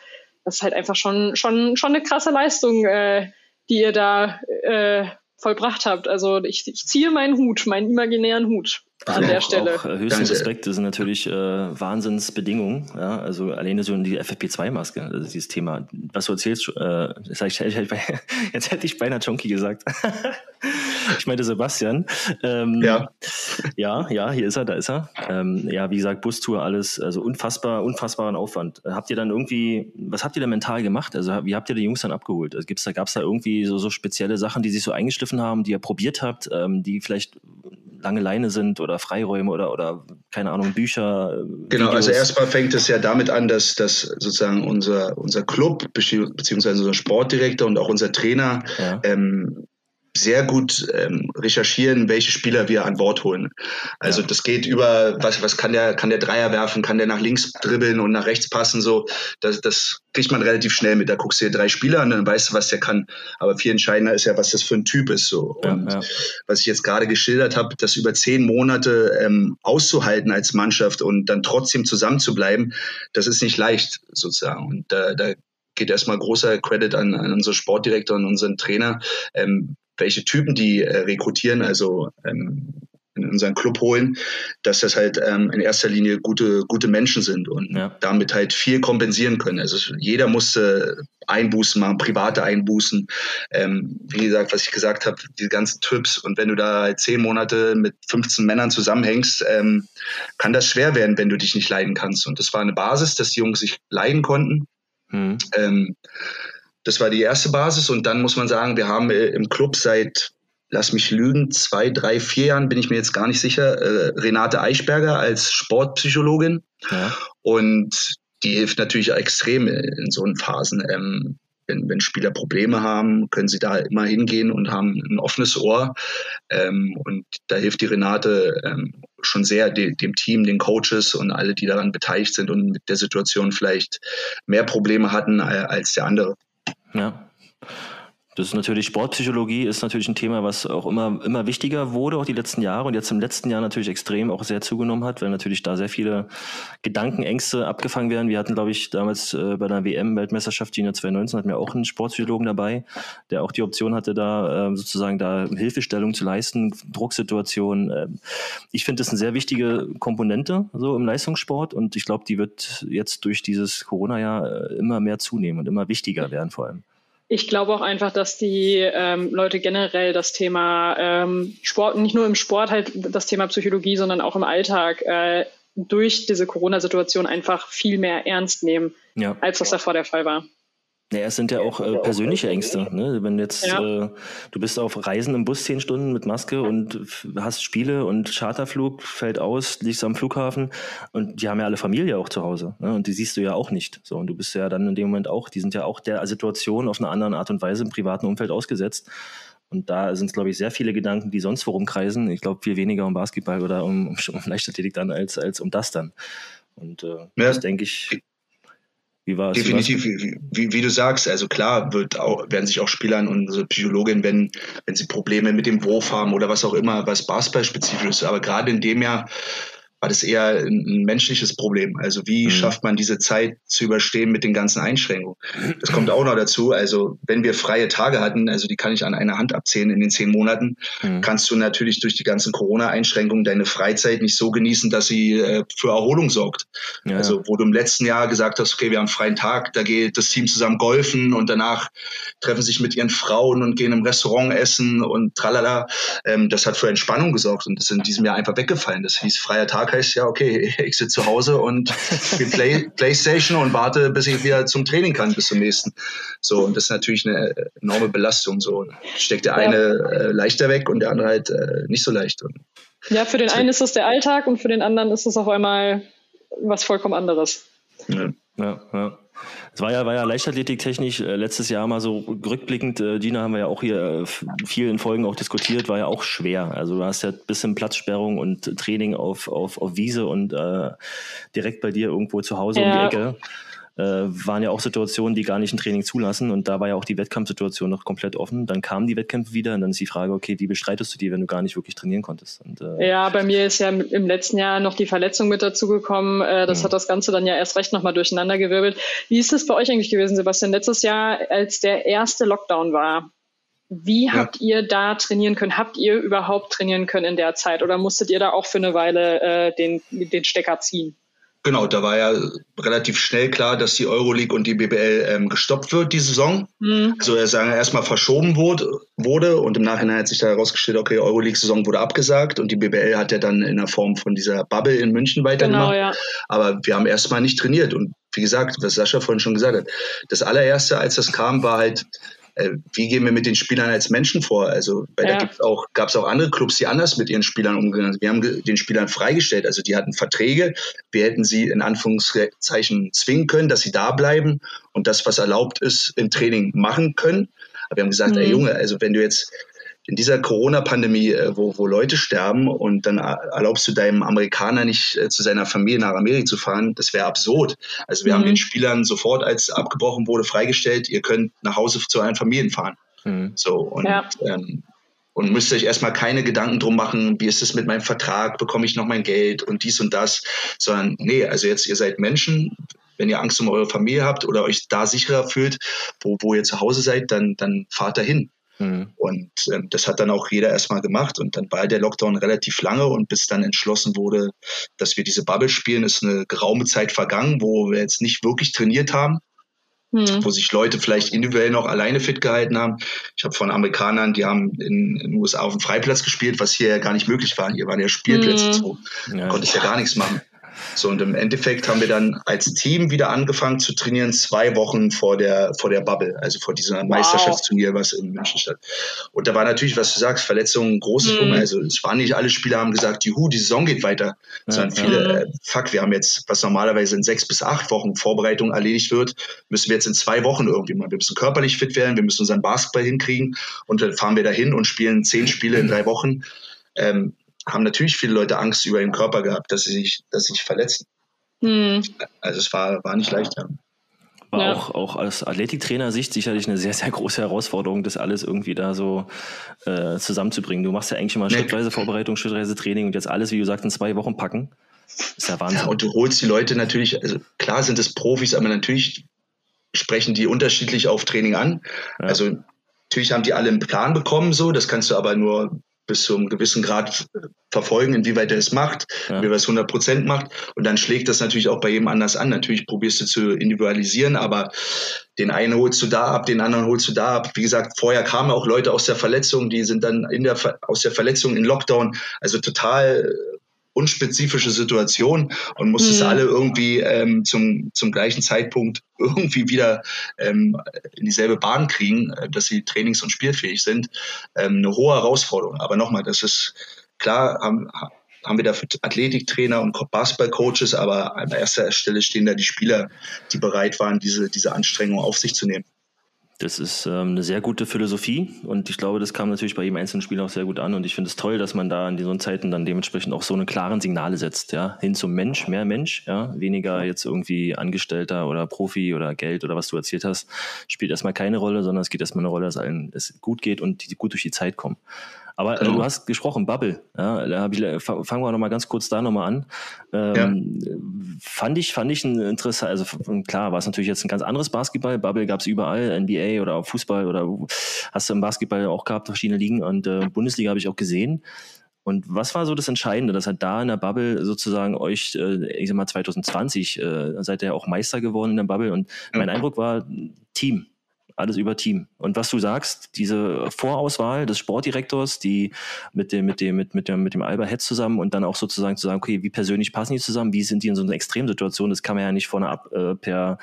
das ist halt einfach schon, schon, schon eine krasse Leistung, äh, die ihr da äh, vollbracht habt. Also ich, ich ziehe meinen Hut, meinen imaginären Hut an der Stelle. Auch, äh, höchsten Respekt, das sind natürlich äh, Wahnsinnsbedingungen. Ja? Also alleine so die FFP2-Maske, also dieses Thema. Was du erzählst, äh, jetzt hätte ich beinahe Chonky gesagt. ich meinte Sebastian. Ähm, ja. Ja, ja, hier ist er, da ist er. Ähm, ja, wie gesagt, Bustour, alles, also unfassbar, unfassbaren Aufwand. Habt ihr dann irgendwie, was habt ihr da mental gemacht? Also wie habt ihr die Jungs dann abgeholt? Also gibt's da, gab's da irgendwie so, so spezielle Sachen, die sich so eingeschliffen haben, die ihr probiert habt, ähm, die vielleicht lange Leine sind oder Freiräume oder, oder keine Ahnung, Bücher. Äh, genau, Videos. also erstmal fängt es ja damit an, dass, dass sozusagen unser, unser Club beziehungsweise unser Sportdirektor und auch unser Trainer ja. ähm, sehr gut ähm, recherchieren, welche Spieler wir an Bord holen. Also ja. das geht über, was, was kann der, kann der Dreier werfen, kann der nach links dribbeln und nach rechts passen, so. Das, das kriegt man relativ schnell mit. Da guckst du dir drei Spieler an und dann weißt du, was der kann. Aber viel entscheidender ist ja, was das für ein Typ ist, so. Und ja. was ich jetzt gerade geschildert habe, das über zehn Monate ähm, auszuhalten als Mannschaft und dann trotzdem zusammen zu bleiben, das ist nicht leicht, sozusagen. Und da, da geht erstmal großer Credit an, an unseren Sportdirektor und unseren Trainer, ähm, welche Typen die äh, rekrutieren, also ähm, in unseren Club holen, dass das halt ähm, in erster Linie gute, gute Menschen sind und ja. damit halt viel kompensieren können. Also jeder musste Einbußen machen, private Einbußen. Ähm, wie gesagt, was ich gesagt habe, die ganzen Typs. Und wenn du da halt zehn Monate mit 15 Männern zusammenhängst, ähm, kann das schwer werden, wenn du dich nicht leiden kannst. Und das war eine Basis, dass die Jungs sich leiden konnten. Mhm. Ähm, das war die erste Basis und dann muss man sagen, wir haben äh, im Club seit, lass mich lügen, zwei, drei, vier Jahren, bin ich mir jetzt gar nicht sicher, äh, Renate Eichberger als Sportpsychologin. Ja. Und die hilft natürlich extrem in so Phasen. Ähm, wenn, wenn Spieler Probleme haben, können sie da immer hingehen und haben ein offenes Ohr. Ähm, und da hilft die Renate ähm, schon sehr de, dem Team, den Coaches und alle, die daran beteiligt sind und mit der Situation vielleicht mehr Probleme hatten äh, als der andere. Ja. Das ist natürlich Sportpsychologie ist natürlich ein Thema, was auch immer immer wichtiger wurde, auch die letzten Jahre und jetzt im letzten Jahr natürlich extrem auch sehr zugenommen hat, weil natürlich da sehr viele Gedankenängste abgefangen werden. Wir hatten, glaube ich, damals äh, bei der WM-Weltmeisterschaft China 2019 hatten wir auch einen Sportpsychologen dabei, der auch die Option hatte, da äh, sozusagen da Hilfestellung zu leisten, Drucksituationen. Äh, ich finde das eine sehr wichtige Komponente so im Leistungssport und ich glaube, die wird jetzt durch dieses Corona-Jahr äh, immer mehr zunehmen und immer wichtiger werden vor allem. Ich glaube auch einfach, dass die ähm, Leute generell das Thema ähm, Sport, nicht nur im Sport halt das Thema Psychologie, sondern auch im Alltag äh, durch diese Corona-Situation einfach viel mehr ernst nehmen, ja. als das davor der Fall war. Naja, es sind ja auch äh, persönliche Ängste. Ne? Wenn jetzt ja. äh, du bist auf Reisen im Bus zehn Stunden mit Maske und hast Spiele und Charterflug fällt aus, liegst am Flughafen und die haben ja alle Familie auch zu Hause. Ne? Und die siehst du ja auch nicht. So, und du bist ja dann in dem Moment auch, die sind ja auch der Situation auf eine andere Art und Weise im privaten Umfeld ausgesetzt. Und da sind es, glaube ich, sehr viele Gedanken, die sonst worum kreisen. Ich glaube, viel weniger um Basketball oder um, um Leichtathletik dann als, als um das dann. Und äh, ja. das denke ich wie war es? Definitiv, wie, wie, wie, du sagst, also klar wird auch, werden sich auch Spieler und unsere wenn, wenn sie Probleme mit dem Wurf haben oder was auch immer, was Basketball-spezifisch ist. Aber gerade in dem Jahr war das eher ein menschliches Problem. Also wie mhm. schafft man diese Zeit zu überstehen mit den ganzen Einschränkungen? Das kommt auch noch dazu. Also wenn wir freie Tage hatten, also die kann ich an einer Hand abzählen in den zehn Monaten, mhm. kannst du natürlich durch die ganzen Corona-Einschränkungen deine Freizeit nicht so genießen, dass sie äh, für Erholung sorgt. Ja. Also wo du im letzten Jahr gesagt hast, okay, wir haben einen freien Tag, da geht das Team zusammen golfen und danach treffen sich mit ihren Frauen und gehen im Restaurant essen und tralala. Ähm, das hat für Entspannung gesorgt und das ist in diesem Jahr einfach weggefallen. Das hieß freier Tag heißt ja, okay, ich sitze zu Hause und spiele Play, Playstation und warte, bis ich wieder zum Training kann, bis zum nächsten. So, und das ist natürlich eine enorme Belastung. So steckt der eine äh, leichter weg und der andere halt äh, nicht so leicht. Und ja, für den einen ist das der Alltag und für den anderen ist es auf einmal was vollkommen anderes. Ja, ja. ja. Es war ja, war ja Leichtathletiktechnisch äh, letztes Jahr mal so rückblickend, äh, Gina haben wir ja auch hier äh, vielen Folgen auch diskutiert, war ja auch schwer. Also du hast ja ein bisschen Platzsperrung und Training auf, auf, auf Wiese und äh, direkt bei dir irgendwo zu Hause ja. um die Ecke. Äh, waren ja auch Situationen, die gar nicht ein Training zulassen und da war ja auch die Wettkampfsituation noch komplett offen. Dann kamen die Wettkämpfe wieder und dann ist die Frage, okay, wie bestreitest du die, wenn du gar nicht wirklich trainieren konntest? Und, äh, ja, bei mir ist ja im letzten Jahr noch die Verletzung mit dazugekommen. Äh, das ja. hat das Ganze dann ja erst recht nochmal durcheinandergewirbelt. Wie ist es bei euch eigentlich gewesen, Sebastian? Letztes Jahr, als der erste Lockdown war, wie ja. habt ihr da trainieren können? Habt ihr überhaupt trainieren können in der Zeit oder musstet ihr da auch für eine Weile äh, den, den Stecker ziehen? Genau, da war ja relativ schnell klar, dass die Euroleague und die BBL ähm, gestoppt wird, die Saison. Mhm. Also er sagen erstmal verschoben wurde, wurde und im Nachhinein hat sich da herausgestellt, okay, Euroleague-Saison wurde abgesagt und die BBL hat ja dann in der Form von dieser Bubble in München weitergemacht. Genau, ja. Aber wir haben erstmal nicht trainiert und wie gesagt, was Sascha vorhin schon gesagt hat, das allererste, als das kam, war halt äh, wie gehen wir mit den Spielern als Menschen vor? Also, weil ja. da gibt's auch, gab es auch andere Clubs, die anders mit ihren Spielern umgegangen sind. Wir haben den Spielern freigestellt, also die hatten Verträge, wir hätten sie in Anführungszeichen zwingen können, dass sie da bleiben und das, was erlaubt ist, im Training machen können. Aber wir haben gesagt, mhm. ey Junge, also wenn du jetzt in dieser Corona-Pandemie, äh, wo, wo Leute sterben und dann erlaubst du deinem Amerikaner nicht äh, zu seiner Familie nach Amerika zu fahren, das wäre absurd. Also wir mhm. haben den Spielern sofort, als abgebrochen wurde, freigestellt, ihr könnt nach Hause zu euren Familien fahren. Mhm. So und ja. ähm, und müsst euch erstmal keine Gedanken drum machen, wie ist es mit meinem Vertrag, bekomme ich noch mein Geld und dies und das, sondern nee, also jetzt ihr seid Menschen, wenn ihr Angst um eure Familie habt oder euch da sicherer fühlt, wo, wo ihr zu Hause seid, dann, dann fahrt dahin. Mhm. Und ähm, das hat dann auch jeder erstmal gemacht. Und dann war der Lockdown relativ lange und bis dann entschlossen wurde, dass wir diese Bubble spielen, ist eine geraume Zeit vergangen, wo wir jetzt nicht wirklich trainiert haben. Mhm. Wo sich Leute vielleicht individuell noch alleine fit gehalten haben. Ich habe von Amerikanern, die haben in, in, den USA auf dem Freiplatz gespielt, was hier ja gar nicht möglich war. Hier waren ja Spielplätze, mhm. so ja. konnte ich ja gar nichts machen. So, und im Endeffekt haben wir dann als Team wieder angefangen zu trainieren, zwei Wochen vor der, vor der Bubble, also vor diesem wow. Meisterschaftsturnier, was in München statt. Und da war natürlich, was du sagst, Verletzungen, großes mhm. Problem. Also es waren nicht alle Spieler haben gesagt, juhu, die Saison geht weiter, ja, sondern viele, mhm. äh, fuck, wir haben jetzt, was normalerweise in sechs bis acht Wochen Vorbereitung erledigt wird, müssen wir jetzt in zwei Wochen irgendwie mal. Wir müssen körperlich fit werden, wir müssen unseren Basketball hinkriegen und dann fahren wir dahin und spielen zehn Spiele in drei Wochen. Ähm, haben natürlich viele Leute Angst über ihren Körper gehabt, dass sie sich, dass sie sich verletzen. Hm. Also es war, war nicht leicht, ja. War ja. auch, auch aus Athletiktrainer-Sicht sicherlich eine sehr, sehr große Herausforderung, das alles irgendwie da so äh, zusammenzubringen. Du machst ja eigentlich immer nee. schrittweise Vorbereitung, schrittweise Training und jetzt alles, wie du sagst, in zwei Wochen packen. ist ja Wahnsinn. Ja, und du holst die Leute natürlich, also klar sind es Profis, aber natürlich sprechen die unterschiedlich auf Training an. Ja. Also natürlich haben die alle einen Plan bekommen, so, das kannst du aber nur bis zu einem gewissen Grad verfolgen, inwieweit er es macht, ja. wie er es 100 Prozent macht. Und dann schlägt das natürlich auch bei jedem anders an. Natürlich probierst du zu individualisieren, aber den einen holst du da ab, den anderen holst du da ab. Wie gesagt, vorher kamen auch Leute aus der Verletzung, die sind dann in der, aus der Verletzung in Lockdown. Also total unspezifische Situation und musstest mhm. alle irgendwie ähm, zum, zum gleichen Zeitpunkt irgendwie wieder ähm, in dieselbe Bahn kriegen, äh, dass sie trainings- und spielfähig sind. Ähm, eine hohe Herausforderung. Aber nochmal, das ist klar, haben, haben wir dafür Athletiktrainer und Basketballcoaches, aber an erster Stelle stehen da die Spieler, die bereit waren, diese, diese Anstrengung auf sich zu nehmen. Das ist ähm, eine sehr gute Philosophie und ich glaube, das kam natürlich bei jedem einzelnen Spieler auch sehr gut an und ich finde es toll, dass man da in diesen Zeiten dann dementsprechend auch so eine klaren Signale setzt, ja, hin zum Mensch, mehr Mensch, ja, weniger jetzt irgendwie Angestellter oder Profi oder Geld oder was du erzählt hast, spielt erstmal keine Rolle, sondern es geht erstmal eine Rolle, dass allen es gut geht und die gut durch die Zeit kommen. Aber äh, du hast gesprochen, Bubble. Ja, da hab ich, äh, fangen wir noch mal ganz kurz da noch mal an. Ähm, ja. Fand ich, fand ich ein interessant. Also klar, war es natürlich jetzt ein ganz anderes Basketball. Bubble gab es überall, NBA oder auch Fußball oder hast du im Basketball auch gehabt, verschiedene Ligen und äh, Bundesliga habe ich auch gesehen. Und was war so das Entscheidende, dass halt da in der Bubble sozusagen euch, äh, ich sag mal 2020, äh, seid ihr auch Meister geworden in der Bubble und mein Eindruck war Team alles über Team. Und was du sagst, diese Vorauswahl des Sportdirektors, die mit dem, mit dem, mit, mit dem, mit dem Alba Head zusammen und dann auch sozusagen zu sagen, okay, wie persönlich passen die zusammen, wie sind die in so einer Extremsituation, das kann man ja nicht vorne ab, äh, per,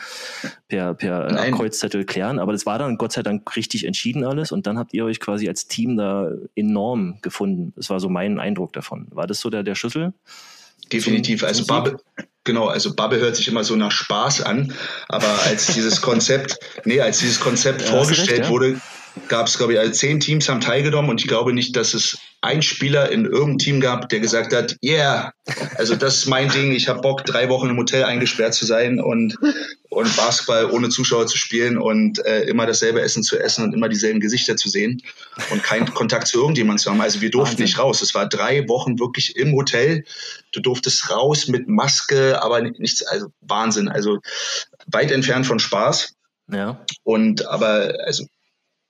per, per Abkreuzzettel klären, aber das war dann Gott sei Dank richtig entschieden alles und dann habt ihr euch quasi als Team da enorm gefunden. Das war so mein Eindruck davon. War das so der, der Schlüssel? Definitiv. Also Bubble, genau, also Bubble hört sich immer so nach Spaß an, aber als dieses Konzept, nee, als dieses Konzept ja, vorgestellt recht, ja? wurde, gab es, glaube ich, also zehn Teams haben teilgenommen und ich glaube nicht, dass es einen Spieler in irgendeinem Team gab, der gesagt hat, yeah, also das ist mein Ding, ich habe Bock, drei Wochen im Hotel eingesperrt zu sein und und Basketball ohne Zuschauer zu spielen und äh, immer dasselbe Essen zu essen und immer dieselben Gesichter zu sehen und keinen Kontakt zu irgendjemandem zu haben. Also wir durften Wahnsinn. nicht raus. Es war drei Wochen wirklich im Hotel. Du durftest raus mit Maske, aber nichts, also Wahnsinn. Also weit entfernt von Spaß. Ja. Und aber also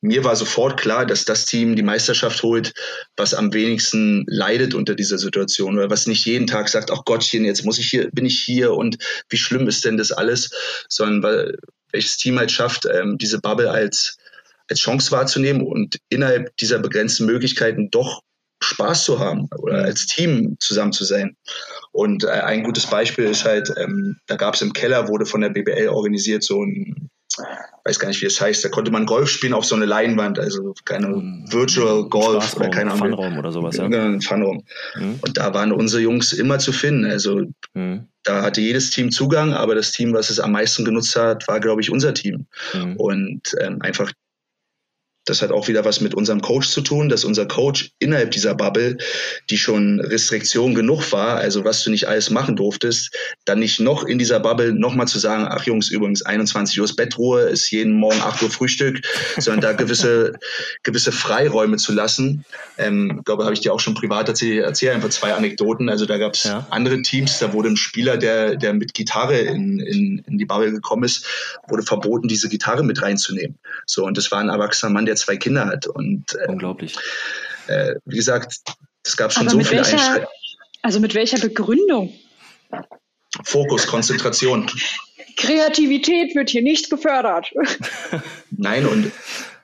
mir war sofort klar, dass das Team die Meisterschaft holt, was am wenigsten leidet unter dieser Situation, oder was nicht jeden Tag sagt, ach Gottchen, jetzt muss ich hier, bin ich hier und wie schlimm ist denn das alles, sondern weil, welches Team halt schafft, ähm, diese Bubble als, als Chance wahrzunehmen und innerhalb dieser begrenzten Möglichkeiten doch Spaß zu haben oder als Team zusammen zu sein. Und äh, ein gutes Beispiel ist halt, ähm, da gab es im Keller, wurde von der BBL organisiert so ein weiß gar nicht, wie es heißt, da konnte man Golf spielen auf so eine Leinwand, also keine um, Virtual Golf oder keine Ahnung. Funraum oder sowas, ja. Ein Funraum. Mhm. Und da waren unsere Jungs immer zu finden. Also mhm. da hatte jedes Team Zugang, aber das Team, was es am meisten genutzt hat, war, glaube ich, unser Team. Mhm. Und ähm, einfach das hat auch wieder was mit unserem Coach zu tun, dass unser Coach innerhalb dieser Bubble, die schon Restriktion genug war, also was du nicht alles machen durftest, dann nicht noch in dieser Bubble nochmal zu sagen, ach Jungs, übrigens 21 Uhr ist Bettruhe, ist jeden Morgen 8 Uhr Frühstück, sondern da gewisse, gewisse Freiräume zu lassen. Ähm, glaube, habe ich dir auch schon privat erzählt, erzähle einfach zwei Anekdoten. Also da gab es ja. andere Teams, da wurde ein Spieler, der, der mit Gitarre in, in, in die Bubble gekommen ist, wurde verboten, diese Gitarre mit reinzunehmen. So, und das war ein erwachsener Mann, der zwei Kinder hat. Und, äh, Unglaublich. Äh, wie gesagt, es gab schon Aber so viele Einschränkungen. Also mit welcher Begründung? Fokus, Konzentration. Kreativität wird hier nicht gefördert. Nein, und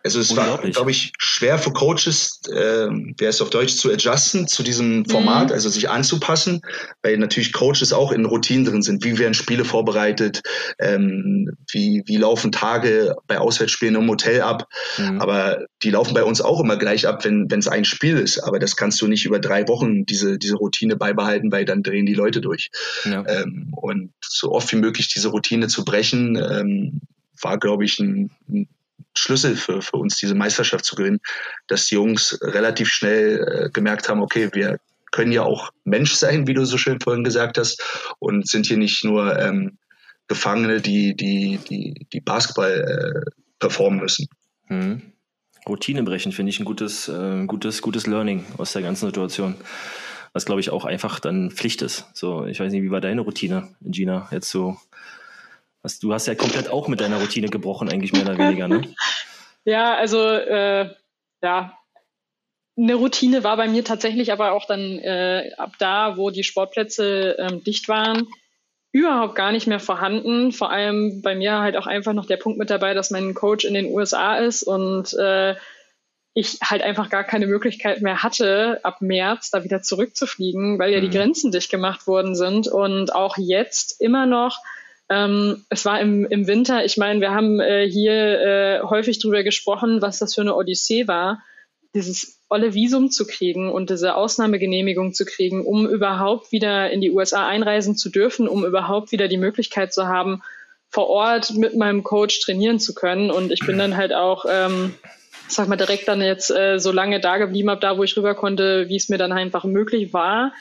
also es war, glaube ich, schwer für Coaches, äh, wer es auf Deutsch zu adjusten, zu diesem Format, mhm. also sich anzupassen, weil natürlich Coaches auch in Routinen drin sind. Wie werden Spiele vorbereitet? Ähm, wie, wie laufen Tage bei Auswärtsspielen im Hotel ab? Mhm. Aber die laufen bei uns auch immer gleich ab, wenn es ein Spiel ist. Aber das kannst du nicht über drei Wochen diese, diese Routine beibehalten, weil dann drehen die Leute durch. Ja. Ähm, und so oft wie möglich diese Routine zu brechen, ähm, war, glaube ich, ein, ein Schlüssel für, für uns, diese Meisterschaft zu gewinnen, dass die Jungs relativ schnell äh, gemerkt haben, okay, wir können ja auch Mensch sein, wie du so schön vorhin gesagt hast, und sind hier nicht nur ähm, Gefangene, die, die, die, die Basketball äh, performen müssen. Mhm. Routine brechen finde ich ein gutes, äh, gutes, gutes Learning aus der ganzen Situation. Was glaube ich auch einfach dann Pflicht ist. So, ich weiß nicht, wie war deine Routine, Gina, jetzt so was, du hast ja komplett auch mit deiner Routine gebrochen, eigentlich mehr oder weniger, ne? ja, also äh, ja, eine Routine war bei mir tatsächlich aber auch dann äh, ab da, wo die Sportplätze ähm, dicht waren, überhaupt gar nicht mehr vorhanden. Vor allem bei mir halt auch einfach noch der Punkt mit dabei, dass mein Coach in den USA ist und äh, ich halt einfach gar keine Möglichkeit mehr hatte, ab März da wieder zurückzufliegen, weil ja mhm. die Grenzen dicht gemacht worden sind und auch jetzt immer noch ähm, es war im, im Winter, ich meine, wir haben äh, hier äh, häufig drüber gesprochen, was das für eine Odyssee war, dieses olle Visum zu kriegen und diese Ausnahmegenehmigung zu kriegen, um überhaupt wieder in die USA einreisen zu dürfen, um überhaupt wieder die Möglichkeit zu haben, vor Ort mit meinem Coach trainieren zu können. Und ich bin dann halt auch, ähm, sag mal, direkt dann jetzt äh, so lange da geblieben habe, da wo ich rüber konnte, wie es mir dann einfach möglich war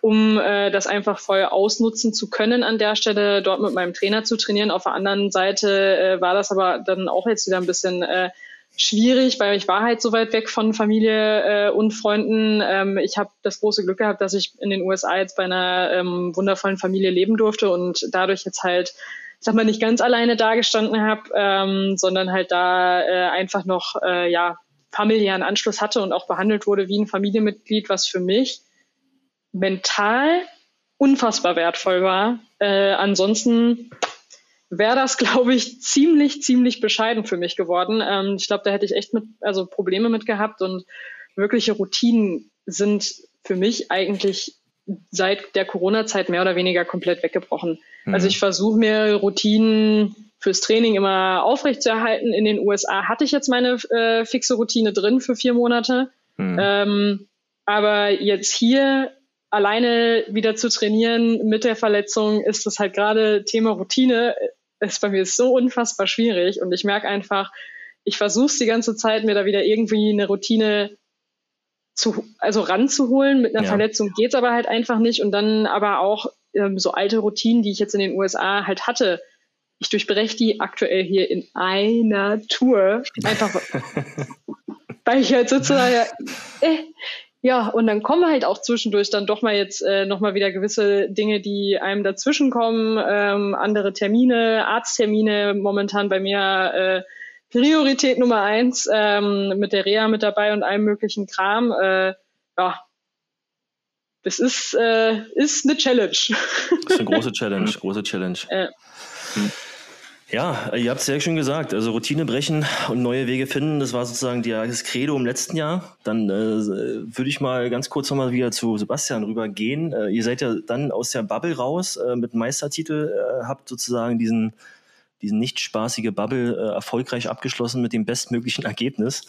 um äh, das einfach voll ausnutzen zu können an der Stelle, dort mit meinem Trainer zu trainieren. Auf der anderen Seite äh, war das aber dann auch jetzt wieder ein bisschen äh, schwierig, weil ich war halt so weit weg von Familie äh, und Freunden. Ähm, ich habe das große Glück gehabt, dass ich in den USA jetzt bei einer ähm, wundervollen Familie leben durfte und dadurch jetzt halt, sag mal, nicht ganz alleine dagestanden habe, ähm, sondern halt da äh, einfach noch äh, ja familiären Anschluss hatte und auch behandelt wurde wie ein Familienmitglied, was für mich mental unfassbar wertvoll war. Äh, ansonsten wäre das, glaube ich, ziemlich, ziemlich bescheiden für mich geworden. Ähm, ich glaube, da hätte ich echt mit, also Probleme mit gehabt und wirkliche Routinen sind für mich eigentlich seit der Corona-Zeit mehr oder weniger komplett weggebrochen. Mhm. Also ich versuche mir Routinen fürs Training immer aufrechtzuerhalten. In den USA hatte ich jetzt meine äh, fixe Routine drin für vier Monate. Mhm. Ähm, aber jetzt hier alleine wieder zu trainieren mit der Verletzung ist das halt gerade Thema Routine, ist bei mir so unfassbar schwierig und ich merke einfach, ich versuche es die ganze Zeit, mir da wieder irgendwie eine Routine zu, also ranzuholen. Mit einer ja. Verletzung geht's aber halt einfach nicht und dann aber auch ähm, so alte Routinen, die ich jetzt in den USA halt hatte, ich durchbreche die aktuell hier in einer Tour. Einfach, weil ich halt sozusagen, äh, ja, und dann kommen halt auch zwischendurch dann doch mal jetzt äh, nochmal wieder gewisse Dinge, die einem dazwischenkommen, ähm, andere Termine, Arzttermine, momentan bei mir äh, Priorität Nummer eins, ähm, mit der Reha mit dabei und allem möglichen Kram. Äh, ja, das ist, äh, ist eine Challenge. Das ist eine große Challenge, große Challenge. Äh. Hm. Ja, ihr habt es sehr schön gesagt. Also Routine brechen und neue Wege finden, das war sozusagen das Credo im letzten Jahr. Dann äh, würde ich mal ganz kurz nochmal wieder zu Sebastian rübergehen. Äh, ihr seid ja dann aus der Bubble raus äh, mit Meistertitel, äh, habt sozusagen diesen diesen nicht spaßige Bubble äh, erfolgreich abgeschlossen mit dem bestmöglichen Ergebnis.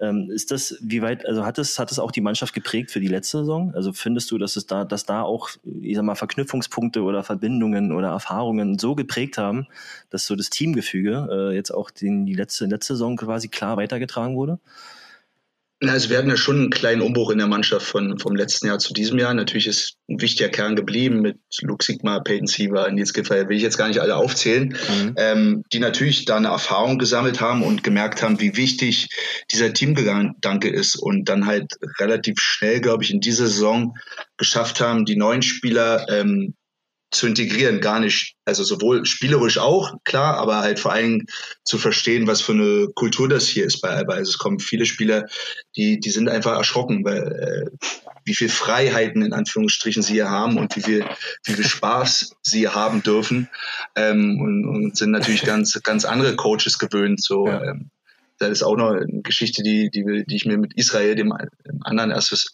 Ähm, ist das, wie weit, also hat es, hat es auch die Mannschaft geprägt für die letzte Saison? Also findest du, dass es da, dass da auch, ich sag mal, Verknüpfungspunkte oder Verbindungen oder Erfahrungen so geprägt haben, dass so das Teamgefüge äh, jetzt auch den, die letzte, letzte Saison quasi klar weitergetragen wurde? Also wir hatten ja schon einen kleinen Umbruch in der Mannschaft von, vom letzten Jahr zu diesem Jahr. Natürlich ist ein wichtiger Kern geblieben mit Luke Sigma, Peyton Siever, Nils Giffey, will ich jetzt gar nicht alle aufzählen, mhm. ähm, die natürlich da eine Erfahrung gesammelt haben und gemerkt haben, wie wichtig dieser Teamgedanke ist und dann halt relativ schnell, glaube ich, in dieser Saison geschafft haben, die neuen Spieler ähm, zu integrieren, gar nicht, also sowohl spielerisch auch, klar, aber halt vor allem zu verstehen, was für eine Kultur das hier ist bei Alba. Also es kommen viele Spieler, die, die sind einfach erschrocken, weil äh, wie viel Freiheiten in Anführungsstrichen sie hier haben und wie viel, wie viel Spaß sie haben dürfen. Ähm, und, und sind natürlich ganz, ganz andere Coaches gewöhnt, so ja. ähm, das ist auch noch eine Geschichte, die, die, die ich mir mit Israel, dem, dem anderen,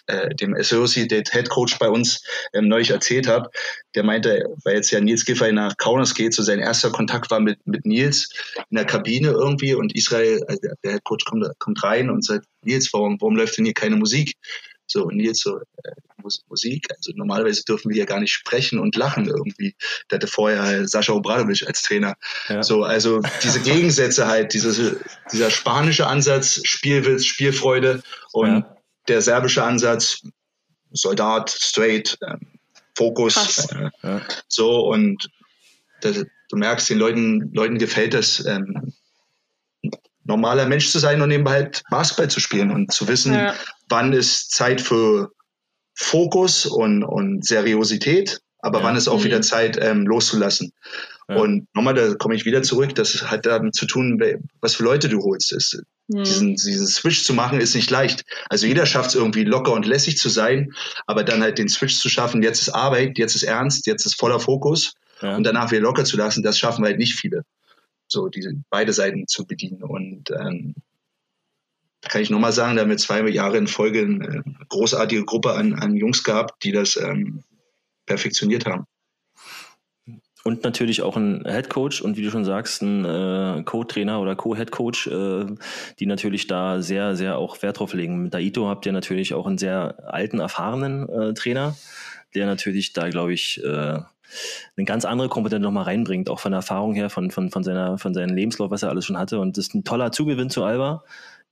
äh, dem Associate Head Coach bei uns ähm, neulich erzählt habe. Der meinte, weil jetzt ja Nils Giffey nach Kaunas geht, so sein erster Kontakt war mit, mit Nils in der Kabine irgendwie und Israel, also der Head Coach kommt, kommt rein und sagt, Nils, warum, warum läuft denn hier keine Musik? So, und Nils so, äh, Musik, also normalerweise dürfen wir ja gar nicht sprechen und lachen irgendwie. Der hatte vorher Sascha Obradovic als Trainer. Ja. So, also diese Gegensätze halt, dieses, dieser spanische Ansatz, Spielwitz, Spielfreude und ja. der serbische Ansatz, Soldat, straight, äh, Fokus. Äh, ja. So, und das, du merkst, den Leuten, Leuten gefällt das, ähm, normaler Mensch zu sein und eben halt Basketball zu spielen und zu wissen, ja. Wann ist Zeit für Fokus und, und Seriosität, aber ja. wann ist auch mhm. wieder Zeit ähm, loszulassen. Ja. Und nochmal, da komme ich wieder zurück, das hat damit zu tun, was für Leute du holst. Das, mhm. diesen, diesen Switch zu machen ist nicht leicht. Also jeder schafft es irgendwie locker und lässig zu sein, aber dann halt den Switch zu schaffen, jetzt ist Arbeit, jetzt ist Ernst, jetzt ist voller Fokus und danach wieder locker zu lassen, das schaffen halt nicht viele so diese beide Seiten zu bedienen. Und ähm, da kann ich nochmal sagen, da haben wir zwei Jahre in Folge eine großartige Gruppe an, an Jungs gehabt, die das ähm, perfektioniert haben. Und natürlich auch ein Head Coach und wie du schon sagst, ein äh, Co-Trainer oder Co-Head Coach, äh, die natürlich da sehr, sehr auch Wert drauf legen. Mit Daito habt ihr natürlich auch einen sehr alten, erfahrenen äh, Trainer, der natürlich da, glaube ich, äh, eine ganz andere Kompetenz nochmal reinbringt, auch von der Erfahrung her, von, von, von, seiner, von seinem Lebenslauf, was er alles schon hatte. Und das ist ein toller Zugewinn zu Alba.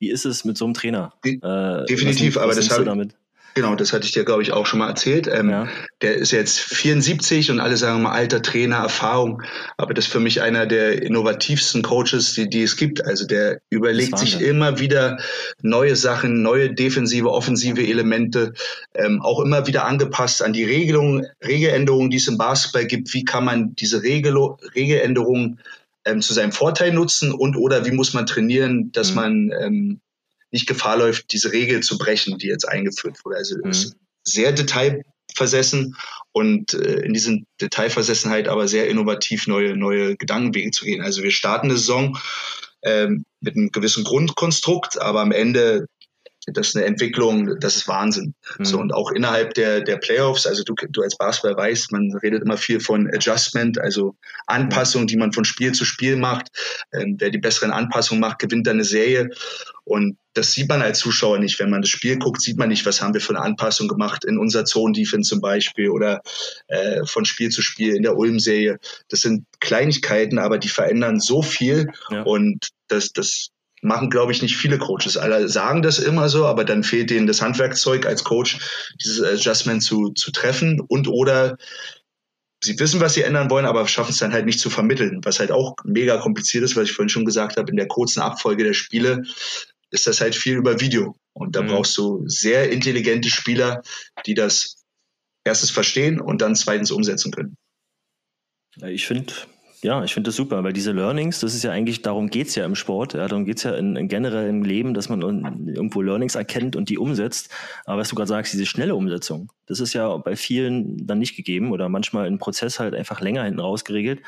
Wie ist es mit so einem Trainer? Äh, definitiv, was, was aber das habe damit? Genau, das hatte ich dir, glaube ich, auch schon mal erzählt. Ähm, ja. Der ist jetzt 74 und alle sagen mal alter Trainer, Erfahrung. Aber das ist für mich einer der innovativsten Coaches, die, die es gibt. Also der überlegt sich immer wieder neue Sachen, neue defensive, offensive Elemente, ähm, auch immer wieder angepasst an die Regelungen, Regeländerungen, die es im Basketball gibt. Wie kann man diese Regel, Regeländerungen ähm, zu seinem Vorteil nutzen und oder wie muss man trainieren, dass mhm. man ähm, nicht Gefahr läuft, diese Regel zu brechen, die jetzt eingeführt wurde. Also mhm. ist sehr detailversessen und äh, in diesen Detailversessenheit aber sehr innovativ neue, neue Gedankenwege zu gehen. Also wir starten eine Saison ähm, mit einem gewissen Grundkonstrukt, aber am Ende das ist eine Entwicklung, das ist Wahnsinn. Mhm. So, und auch innerhalb der, der Playoffs, also du, du als Basketball weißt, man redet immer viel von Adjustment, also Anpassung, die man von Spiel zu Spiel macht. Ähm, wer die besseren Anpassungen macht, gewinnt dann eine Serie. Und das sieht man als Zuschauer nicht. Wenn man das Spiel guckt, sieht man nicht, was haben wir für eine Anpassung gemacht in unserer Zone-Defense zum Beispiel oder äh, von Spiel zu Spiel in der Ulm-Serie. Das sind Kleinigkeiten, aber die verändern so viel ja. und das, das machen, glaube ich, nicht viele Coaches. Alle sagen das immer so, aber dann fehlt denen das Handwerkzeug als Coach, dieses Adjustment zu, zu treffen und oder sie wissen, was sie ändern wollen, aber schaffen es dann halt nicht zu vermitteln, was halt auch mega kompliziert ist, was ich vorhin schon gesagt habe, in der kurzen Abfolge der Spiele ist das halt viel über Video. Und da mhm. brauchst du sehr intelligente Spieler, die das erstens verstehen und dann zweitens umsetzen können. Ich finde, ja, ich finde das super, weil diese Learnings, das ist ja eigentlich, darum geht's ja im Sport, ja, darum geht's ja in, in generell im Leben, dass man irgendwo Learnings erkennt und die umsetzt. Aber was du gerade sagst, diese schnelle Umsetzung, das ist ja bei vielen dann nicht gegeben oder manchmal im Prozess halt einfach länger hinten raus geregelt.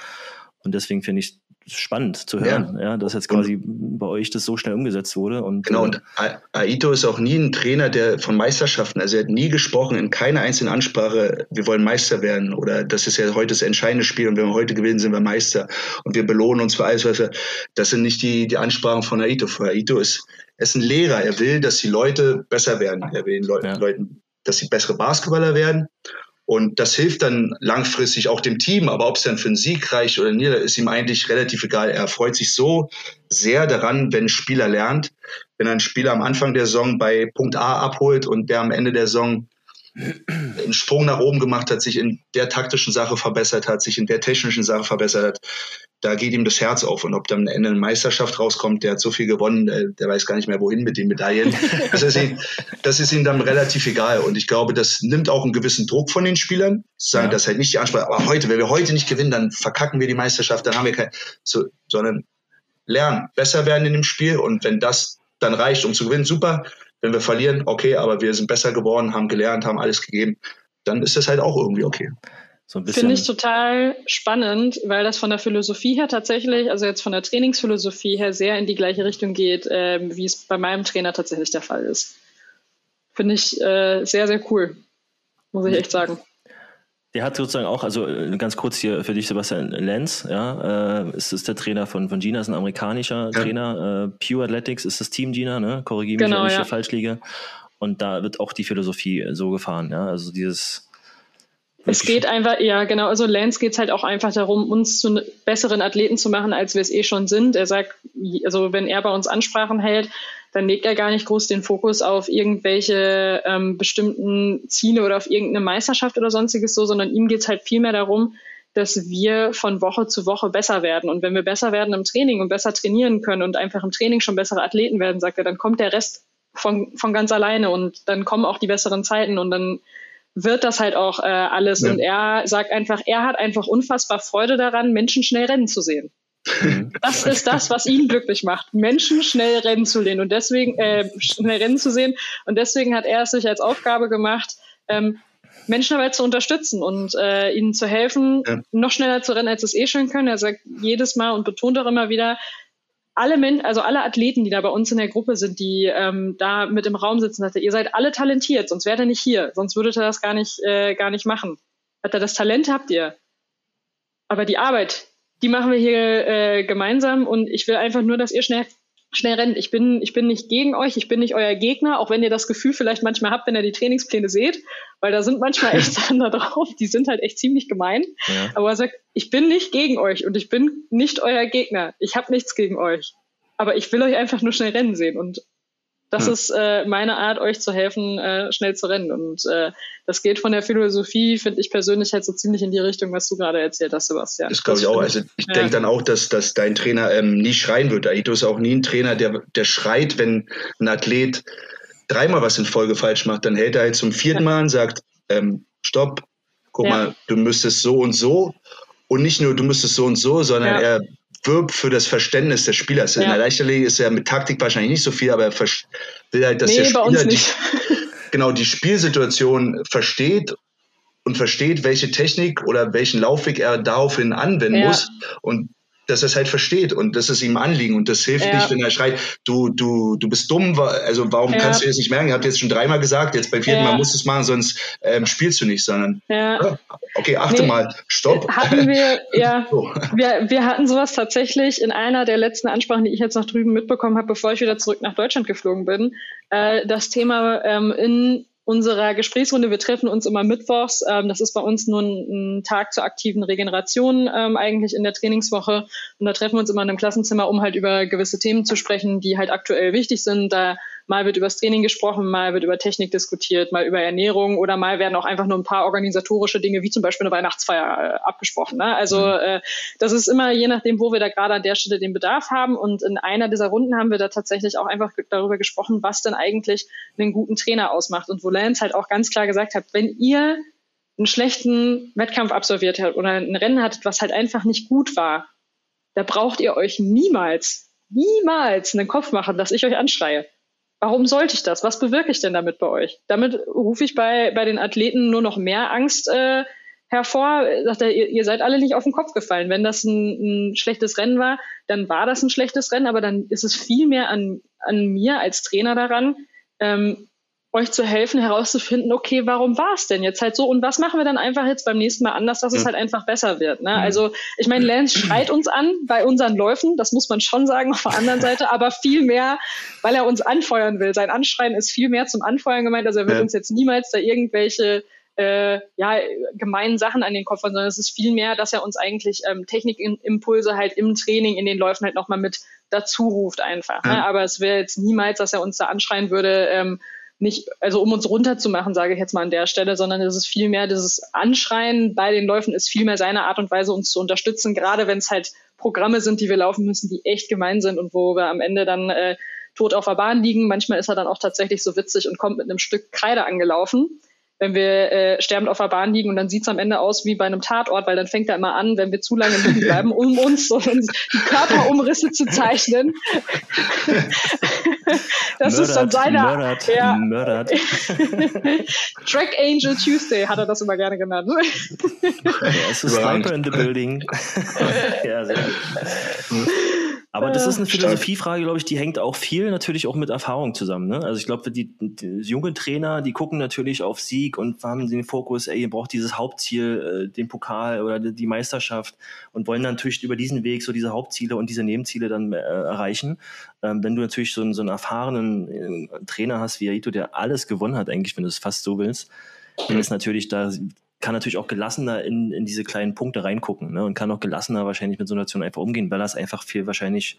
Und deswegen finde ich spannend zu hören, ja, ja dass jetzt quasi und, bei euch das so schnell umgesetzt wurde. Und, genau, und Aito ist auch nie ein Trainer, der von Meisterschaften, also er hat nie gesprochen in keiner einzelnen Ansprache, wir wollen Meister werden oder das ist ja heute das entscheidende Spiel und wenn wir heute gewinnen, sind wir Meister und wir belohnen uns für alles, was wir, das sind nicht die, die Ansprachen von Aito. Für Aito ist, er ist ein Lehrer, er will, dass die Leute besser werden, er will den Leuten, ja. Leuten dass sie bessere Basketballer werden und das hilft dann langfristig auch dem Team. Aber ob es dann für einen Sieg reicht oder nicht, ist ihm eigentlich relativ egal. Er freut sich so sehr daran, wenn ein Spieler lernt. Wenn ein Spieler am Anfang der Saison bei Punkt A abholt und der am Ende der Saison einen Sprung nach oben gemacht hat, sich in der taktischen Sache verbessert hat, sich in der technischen Sache verbessert hat, da geht ihm das Herz auf. Und ob dann am Ende eine Meisterschaft rauskommt, der hat so viel gewonnen, der, weiß gar nicht mehr wohin mit den Medaillen. Das ist, ihm, das ist ihm dann relativ egal. Und ich glaube, das nimmt auch einen gewissen Druck von den Spielern. Sagen, ja. das halt nicht die Ansprache, aber heute, wenn wir heute nicht gewinnen, dann verkacken wir die Meisterschaft, dann haben wir kein, so, sondern lernen, besser werden in dem Spiel. Und wenn das dann reicht, um zu gewinnen, super. Wenn wir verlieren, okay, aber wir sind besser geworden, haben gelernt, haben alles gegeben, dann ist das halt auch irgendwie okay. So Finde ich total spannend, weil das von der Philosophie her tatsächlich, also jetzt von der Trainingsphilosophie her, sehr in die gleiche Richtung geht, äh, wie es bei meinem Trainer tatsächlich der Fall ist. Finde ich äh, sehr, sehr cool, muss ich echt sagen. Der hat sozusagen auch, also äh, ganz kurz hier für dich, Sebastian Lenz, ja, äh, ist, ist der Trainer von, von Gina, ist ein amerikanischer ja. Trainer. Äh, Pure Athletics ist das Team Gina, ne? Korrigiere mich, genau, wenn ich ja. hier falsch liege. Und da wird auch die Philosophie so gefahren, ja. Also dieses es geht einfach, ja genau, also Lance geht es halt auch einfach darum, uns zu besseren Athleten zu machen, als wir es eh schon sind. Er sagt, also wenn er bei uns Ansprachen hält, dann legt er gar nicht groß den Fokus auf irgendwelche ähm, bestimmten Ziele oder auf irgendeine Meisterschaft oder sonstiges so, sondern ihm geht es halt vielmehr darum, dass wir von Woche zu Woche besser werden. Und wenn wir besser werden im Training und besser trainieren können und einfach im Training schon bessere Athleten werden, sagt er, dann kommt der Rest von, von ganz alleine und dann kommen auch die besseren Zeiten und dann wird das halt auch äh, alles. Ja. Und er sagt einfach, er hat einfach unfassbar Freude daran, Menschen schnell rennen zu sehen. Mhm. Das ist das, was ihn glücklich macht, Menschen schnell rennen zu sehen und deswegen äh, schnell rennen zu sehen. Und deswegen hat er es sich als Aufgabe gemacht, ähm, Menschen dabei zu unterstützen und äh, ihnen zu helfen, ja. noch schneller zu rennen, als sie es eh schon können. Er sagt jedes Mal und betont auch immer wieder, alle Men also alle Athleten, die da bei uns in der Gruppe sind, die ähm, da mit im Raum sitzen, sagte, ihr seid alle talentiert, sonst wärt ihr nicht hier, sonst würdet ihr das gar nicht, äh, gar nicht machen. Hat er das Talent habt ihr. Aber die Arbeit, die machen wir hier äh, gemeinsam und ich will einfach nur, dass ihr schnell schnell rennt. Ich bin, ich bin nicht gegen euch, ich bin nicht euer Gegner, auch wenn ihr das Gefühl vielleicht manchmal habt, wenn ihr die Trainingspläne seht, weil da sind manchmal echt Sachen da drauf, die sind halt echt ziemlich gemein. Ja. Aber er sagt, ich bin nicht gegen euch und ich bin nicht euer Gegner. Ich habe nichts gegen euch. Aber ich will euch einfach nur schnell rennen sehen und das hm. ist äh, meine Art, euch zu helfen, äh, schnell zu rennen. Und äh, das geht von der Philosophie, finde ich persönlich halt so ziemlich in die Richtung, was du gerade erzählt hast, Sebastian. Das glaube ich auch. Also ich ja. denke dann auch, dass, dass dein Trainer ähm, nie schreien wird. Aito ist auch nie ein Trainer, der, der schreit, wenn ein Athlet dreimal was in Folge falsch macht. Dann hält er halt zum vierten Mal und sagt, ähm, stopp, guck ja. mal, du müsstest so und so. Und nicht nur, du müsstest so und so, sondern er wirbt für das Verständnis des Spielers. Ja. In der Leichtathletik ist er mit Taktik wahrscheinlich nicht so viel, aber er will halt, dass nee, der Spieler die, genau die Spielsituation versteht und versteht, welche Technik oder welchen Laufweg er daraufhin anwenden ja. muss und dass er es halt versteht und das ist ihm Anliegen und das hilft ja. nicht, wenn er schreit, du, du, du bist dumm, also warum ja. kannst du das nicht merken? Ihr habt jetzt schon dreimal gesagt, jetzt beim vierten ja. Mal musst du es machen, sonst ähm, spielst du nicht, sondern ja. okay, achte nee, mal, stopp. Hatten wir, ja, so. wir, wir hatten sowas tatsächlich in einer der letzten Ansprachen, die ich jetzt noch drüben mitbekommen habe, bevor ich wieder zurück nach Deutschland geflogen bin, äh, das Thema ähm, in unserer Gesprächsrunde. Wir treffen uns immer mittwochs. Ähm, das ist bei uns nur ein, ein Tag zur aktiven Regeneration ähm, eigentlich in der Trainingswoche. Und da treffen wir uns immer in einem Klassenzimmer, um halt über gewisse Themen zu sprechen, die halt aktuell wichtig sind. Da mal wird über das Training gesprochen, mal wird über Technik diskutiert, mal über Ernährung oder mal werden auch einfach nur ein paar organisatorische Dinge wie zum Beispiel eine Weihnachtsfeier äh, abgesprochen. Ne? Also mhm. äh, das ist immer je nachdem, wo wir da gerade an der Stelle den Bedarf haben. Und in einer dieser Runden haben wir da tatsächlich auch einfach darüber gesprochen, was denn eigentlich einen guten Trainer ausmacht. Und wo Lance halt auch ganz klar gesagt hat, wenn ihr einen schlechten Wettkampf absolviert habt oder ein Rennen hattet, was halt einfach nicht gut war, da braucht ihr euch niemals, niemals einen Kopf machen, dass ich euch anschreie. Warum sollte ich das? Was bewirke ich denn damit bei euch? Damit rufe ich bei, bei den Athleten nur noch mehr Angst äh, hervor. Sagt er, ihr, ihr seid alle nicht auf den Kopf gefallen. Wenn das ein, ein schlechtes Rennen war, dann war das ein schlechtes Rennen, aber dann ist es viel mehr an, an mir als Trainer daran, ähm, euch zu helfen, herauszufinden, okay, warum war es denn jetzt halt so und was machen wir dann einfach jetzt beim nächsten Mal anders, dass es halt einfach besser wird. Ne? Also ich meine, Lance schreit uns an bei unseren Läufen, das muss man schon sagen auf der anderen Seite, aber viel mehr, weil er uns anfeuern will. Sein Anschreien ist viel mehr zum Anfeuern gemeint, also er wird ja. uns jetzt niemals da irgendwelche äh, ja, gemeinen Sachen an den Kopf, sondern es ist viel mehr, dass er uns eigentlich ähm, Technikimpulse halt im Training, in den Läufen halt nochmal mit dazu ruft einfach. Ne? Ja. Ne? Aber es wäre jetzt niemals, dass er uns da anschreien würde, ähm, nicht, also um uns runterzumachen, sage ich jetzt mal an der Stelle, sondern es ist vielmehr dieses Anschreien bei den Läufen ist vielmehr seine Art und Weise, uns zu unterstützen, gerade wenn es halt Programme sind, die wir laufen müssen, die echt gemein sind und wo wir am Ende dann äh, tot auf der Bahn liegen. Manchmal ist er dann auch tatsächlich so witzig und kommt mit einem Stück Kreide angelaufen wenn wir äh, sterbend auf der Bahn liegen und dann sieht's am Ende aus wie bei einem Tatort, weil dann fängt er immer an, wenn wir zu lange liegen bleiben, um uns so die Körperumrisse zu zeichnen. das mördert, ist dann seine mördert, ja, mördert. Track Angel Tuesday hat er das immer gerne genannt. ja, es ist Sniper in the building. ja, sehr gut. Aber das ist eine Philosophiefrage, glaube ich, die hängt auch viel natürlich auch mit Erfahrung zusammen. Ne? Also ich glaube, die, die jungen Trainer, die gucken natürlich auf Sieg und haben den Fokus, ey, ihr braucht dieses Hauptziel, äh, den Pokal oder die Meisterschaft und wollen natürlich über diesen Weg so diese Hauptziele und diese Nebenziele dann äh, erreichen. Ähm, wenn du natürlich so einen, so einen erfahrenen äh, Trainer hast wie Aito, der alles gewonnen hat, eigentlich, wenn du es fast so willst, dann ist natürlich da kann natürlich auch gelassener in, in diese kleinen Punkte reingucken ne? und kann auch gelassener wahrscheinlich mit so einer Situation einfach umgehen, weil er es einfach viel wahrscheinlich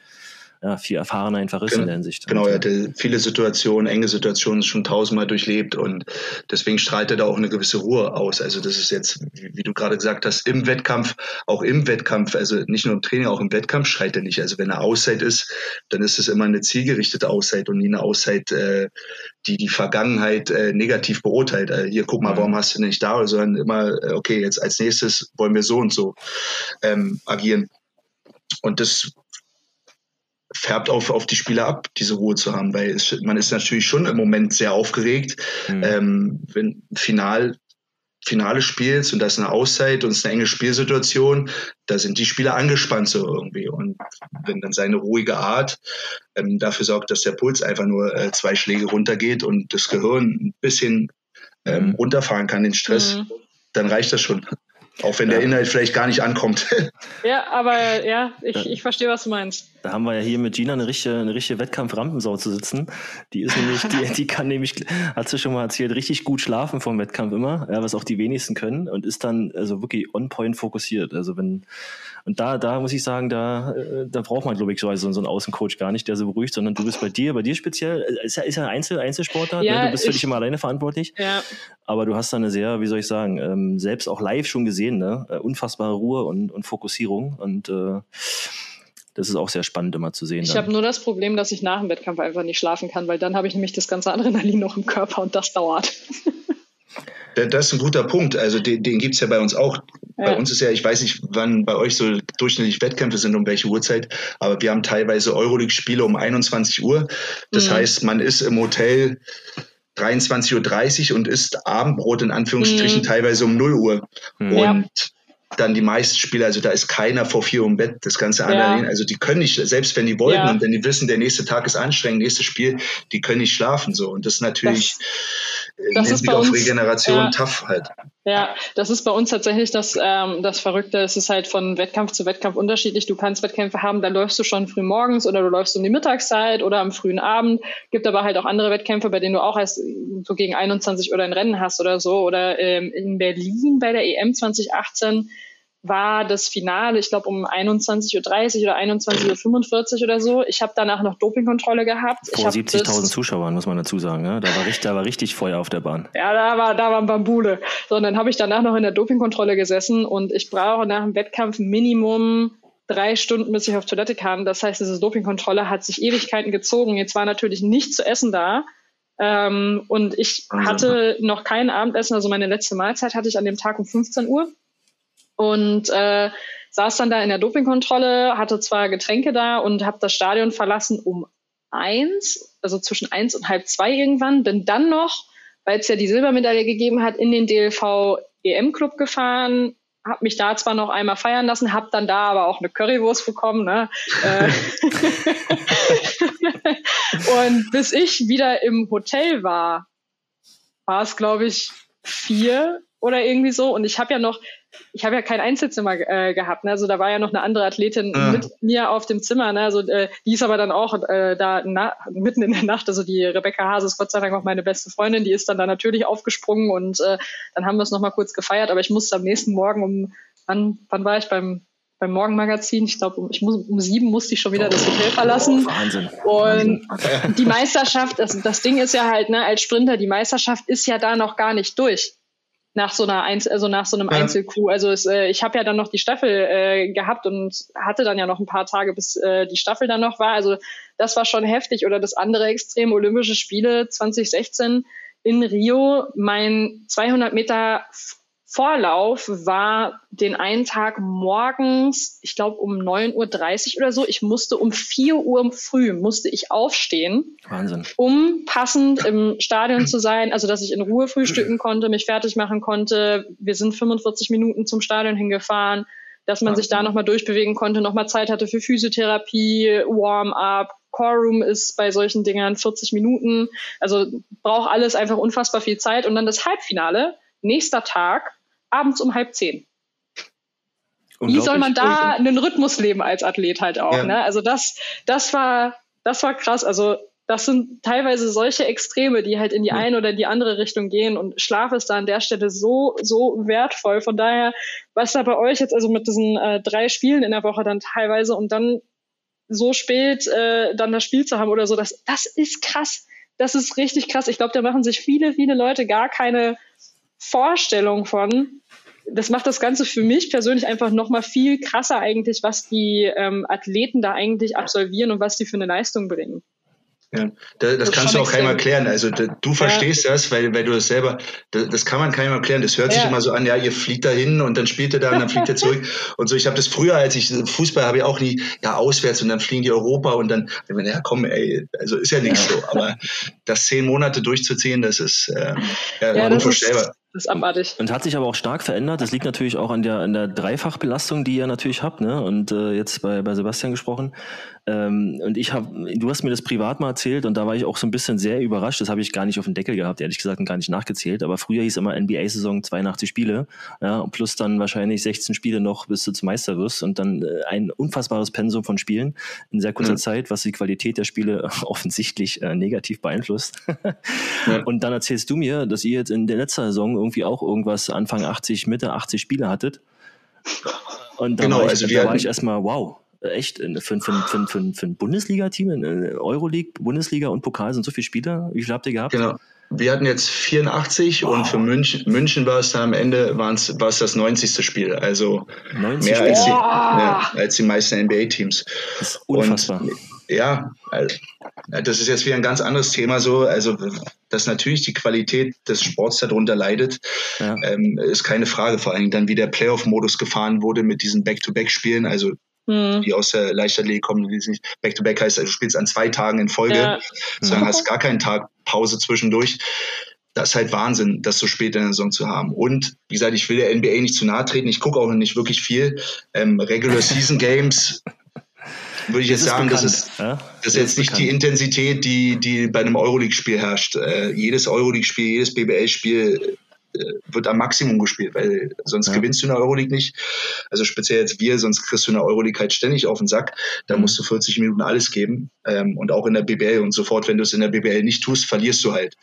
ja, viel erfahrener einfach ist genau, in der Hinsicht. Genau, er hatte viele Situationen, enge Situationen schon tausendmal durchlebt und deswegen strahlt er da auch eine gewisse Ruhe aus. Also das ist jetzt, wie, wie, du gerade gesagt hast, im Wettkampf, auch im Wettkampf, also nicht nur im Training, auch im Wettkampf schreit er nicht. Also wenn er Auszeit ist, dann ist es immer eine zielgerichtete Auszeit und nie eine Auszeit, äh, die die Vergangenheit äh, negativ beurteilt. Äh, hier, guck mal, mhm. warum hast du nicht da? Sondern immer, äh, okay, jetzt als nächstes wollen wir so und so ähm, agieren. Und das färbt auf, auf die Spieler ab, diese Ruhe zu haben, weil es, man ist natürlich schon im Moment sehr aufgeregt, mhm. ähm, wenn Final Finale spielst und da ist eine Auszeit und es ist eine enge Spielsituation, da sind die Spieler angespannt so irgendwie. Und wenn dann seine ruhige Art ähm, dafür sorgt, dass der Puls einfach nur äh, zwei Schläge runtergeht und das Gehirn ein bisschen ähm, mhm. runterfahren kann, den Stress, mhm. dann reicht das schon. Auch wenn ja. der Inhalt vielleicht gar nicht ankommt. Ja, aber ja, ich, ich verstehe, was du meinst. Da haben wir ja hier mit Gina eine richtige, eine richtige Wettkampf-Rampensau zu sitzen. Die ist nämlich, die, die kann nämlich, hat sie schon mal erzählt, richtig gut schlafen vom Wettkampf immer, ja, was auch die wenigsten können und ist dann also wirklich on point fokussiert. Also wenn, und da, da muss ich sagen, da, äh, da braucht man, glaube ich, so, so einen Außencoach gar nicht, der so beruhigt, sondern du bist bei dir, bei dir speziell, äh, ist ja, ist ja Einzel, Einzelsportler, ja, ne? du bist für dich immer alleine verantwortlich. Ja. Aber du hast da eine sehr, wie soll ich sagen, ähm, selbst auch live schon gesehen, ne? Äh, unfassbare Ruhe und, und Fokussierung. Und äh, das ist auch sehr spannend immer zu sehen. Ich habe nur das Problem, dass ich nach dem Wettkampf einfach nicht schlafen kann, weil dann habe ich nämlich das ganze Adrenalin noch im Körper und das dauert. Das ist ein guter Punkt. Also den, den gibt es ja bei uns auch. Ja. Bei uns ist ja, ich weiß nicht, wann bei euch so durchschnittlich Wettkämpfe sind, um welche Uhrzeit, aber wir haben teilweise Euroleague-Spiele um 21 Uhr. Das mhm. heißt, man ist im Hotel 23.30 Uhr und isst Abendbrot in Anführungsstrichen mhm. teilweise um 0 Uhr. Mhm. Und ja dann die meisten Spieler, also da ist keiner vor vier Uhr im Bett, das ganze Adrenalin. Ja. Also die können nicht, selbst wenn die wollten ja. und wenn die wissen, der nächste Tag ist anstrengend, nächstes Spiel, die können nicht schlafen so. Und das ist natürlich das, das ist bei uns, Regeneration ja, tough halt. Ja, das ist bei uns tatsächlich das, ähm, das Verrückte. Es ist halt von Wettkampf zu Wettkampf unterschiedlich. Du kannst Wettkämpfe haben, da läufst du schon früh morgens oder du läufst um die Mittagszeit oder am frühen Abend. Gibt aber halt auch andere Wettkämpfe, bei denen du auch erst so gegen 21 oder ein Rennen hast oder so. Oder ähm, in Berlin bei der EM 2018 war das Finale, ich glaube um 21.30 Uhr oder 21.45 Uhr oder so. Ich habe danach noch Dopingkontrolle gehabt. Vor 70.000 Zuschauern, muss man dazu sagen. Ne? Da, war richtig, da war richtig Feuer auf der Bahn. Ja, da war, da war Bambule. So, und dann habe ich danach noch in der Dopingkontrolle gesessen und ich brauche nach dem Wettkampf Minimum drei Stunden, bis ich auf Toilette kam. Das heißt, diese Dopingkontrolle hat sich Ewigkeiten gezogen. Jetzt war natürlich nichts zu essen da. Ähm, und ich hatte noch kein Abendessen, also meine letzte Mahlzeit hatte ich an dem Tag um 15 Uhr und äh, saß dann da in der Dopingkontrolle, hatte zwar Getränke da und habe das Stadion verlassen um eins, also zwischen eins und halb zwei irgendwann, bin dann noch, weil es ja die Silbermedaille gegeben hat, in den DLV EM Club gefahren, habe mich da zwar noch einmal feiern lassen, habe dann da aber auch eine Currywurst bekommen. Ne? Äh, und bis ich wieder im Hotel war, war es, glaube ich, vier oder irgendwie so. Und ich habe ja noch, ich habe ja kein Einzelzimmer äh, gehabt. Ne? Also da war ja noch eine andere Athletin ja. mit mir auf dem Zimmer. Ne? Also äh, die ist aber dann auch äh, da na, mitten in der Nacht. Also die Rebecca Hase ist Gott sei Dank auch meine beste Freundin. Die ist dann da natürlich aufgesprungen und äh, dann haben wir es noch mal kurz gefeiert. Aber ich musste am nächsten Morgen um wann, wann war ich beim beim Morgenmagazin. Ich glaube, ich muss, um sieben musste ich schon wieder das Hotel verlassen. Oh, Wahnsinn. Und Wahnsinn. die Meisterschaft, das, das Ding ist ja halt, ne, als Sprinter, die Meisterschaft ist ja da noch gar nicht durch nach so einer Einzel also nach so einem ja. Einzelkuh. Also es, äh, ich habe ja dann noch die Staffel äh, gehabt und hatte dann ja noch ein paar Tage, bis äh, die Staffel dann noch war. Also das war schon heftig. Oder das andere Extrem, Olympische Spiele 2016 in Rio, mein 200 Meter Vorlauf war den einen Tag morgens, ich glaube um 9.30 Uhr oder so. Ich musste um 4 Uhr früh musste ich aufstehen, Wahnsinn. um passend im Stadion zu sein, also dass ich in Ruhe frühstücken konnte, mich fertig machen konnte. Wir sind 45 Minuten zum Stadion hingefahren, dass man Wahnsinn. sich da nochmal durchbewegen konnte, nochmal Zeit hatte für Physiotherapie, Warm-up, Core Room ist bei solchen Dingern 40 Minuten. Also braucht alles einfach unfassbar viel Zeit. Und dann das Halbfinale, nächster Tag, abends um halb zehn. Wie soll man da einen Rhythmus leben als Athlet halt auch? Ja. Ne? Also das, das war, das war krass. Also das sind teilweise solche Extreme, die halt in die eine oder die andere Richtung gehen und Schlaf ist da an der Stelle so, so wertvoll. Von daher, was da bei euch jetzt also mit diesen äh, drei Spielen in der Woche dann teilweise und dann so spät äh, dann das Spiel zu haben oder so, das, das ist krass. Das ist richtig krass. Ich glaube, da machen sich viele, viele Leute gar keine Vorstellung von, das macht das Ganze für mich persönlich einfach nochmal viel krasser eigentlich, was die ähm, Athleten da eigentlich absolvieren und was die für eine Leistung bringen. Ja, das, das kannst du auch keinem erklären. Also du verstehst ja. das, weil, weil du das selber, das, das kann man keinem erklären. Das hört ja. sich immer so an, ja, ihr fliegt da hin und dann spielt ihr da und dann fliegt ihr zurück. und so, ich habe das früher, als ich Fußball habe ich auch nie, ja, auswärts und dann fliegen die Europa und dann, ja komm, ey, also ist ja nichts so. Aber das zehn Monate durchzuziehen, das ist äh, ja, unvorstellbar. Das ist abartig. Und hat sich aber auch stark verändert. Das liegt natürlich auch an der, an der Dreifachbelastung, die ihr natürlich habt. Ne? Und äh, jetzt bei, bei Sebastian gesprochen. Ähm, und ich habe, du hast mir das privat mal erzählt und da war ich auch so ein bisschen sehr überrascht. Das habe ich gar nicht auf den Deckel gehabt, ehrlich gesagt, und gar nicht nachgezählt. Aber früher hieß immer NBA-Saison 82 Spiele, ja, und plus dann wahrscheinlich 16 Spiele noch, bis du zum Meister wirst und dann äh, ein unfassbares Pensum von Spielen in sehr kurzer mhm. Zeit, was die Qualität der Spiele offensichtlich äh, negativ beeinflusst. ja. Und dann erzählst du mir, dass ihr jetzt in der letzten Saison irgendwie auch irgendwas Anfang 80, Mitte 80 Spiele hattet. Und da genau, war ich, also da war ich erstmal, wow, echt für, für, für, für, für ein Bundesliga-Team, Euroleague, Bundesliga und Pokal sind so viele Spieler. Wie viel habt ihr gehabt? Genau. Wir hatten jetzt 84 wow. und für München, München war es dann am Ende war es, war es das 90. Spiel. Also 90 mehr als die, ja, als die meisten NBA-Teams. Das ist unfassbar. Und, ja, also, das ist jetzt wieder ein ganz anderes Thema so. Also, dass natürlich die Qualität des Sports darunter leidet, ja. ähm, ist keine Frage. Vor allem dann, wie der Playoff-Modus gefahren wurde mit diesen Back-to-Back-Spielen. Also mhm. die aus der Leichtathletik kommen, die nicht Back-to-Back heißt, also du spielst an zwei Tagen in Folge, ja. sondern hast gar keinen Tag Pause zwischendurch. Das ist halt Wahnsinn, das so spät in der Saison zu haben. Und wie gesagt, ich will der NBA nicht zu nahe treten. Ich gucke auch nicht wirklich viel. Ähm, Regular Season Games würde ich jetzt sagen, bekannt, das ist, ja? das ist jetzt nicht bekannt. die Intensität, die, die bei einem Euroleague-Spiel herrscht. Äh, jedes Euroleague-Spiel, jedes BBL-Spiel äh, wird am Maximum gespielt, weil sonst ja. gewinnst du in der Euroleague nicht. Also speziell jetzt wir, sonst kriegst du in der Euroleague halt ständig auf den Sack. Da mhm. musst du 40 Minuten alles geben. Ähm, und auch in der BBL und sofort, wenn du es in der BBL nicht tust, verlierst du halt.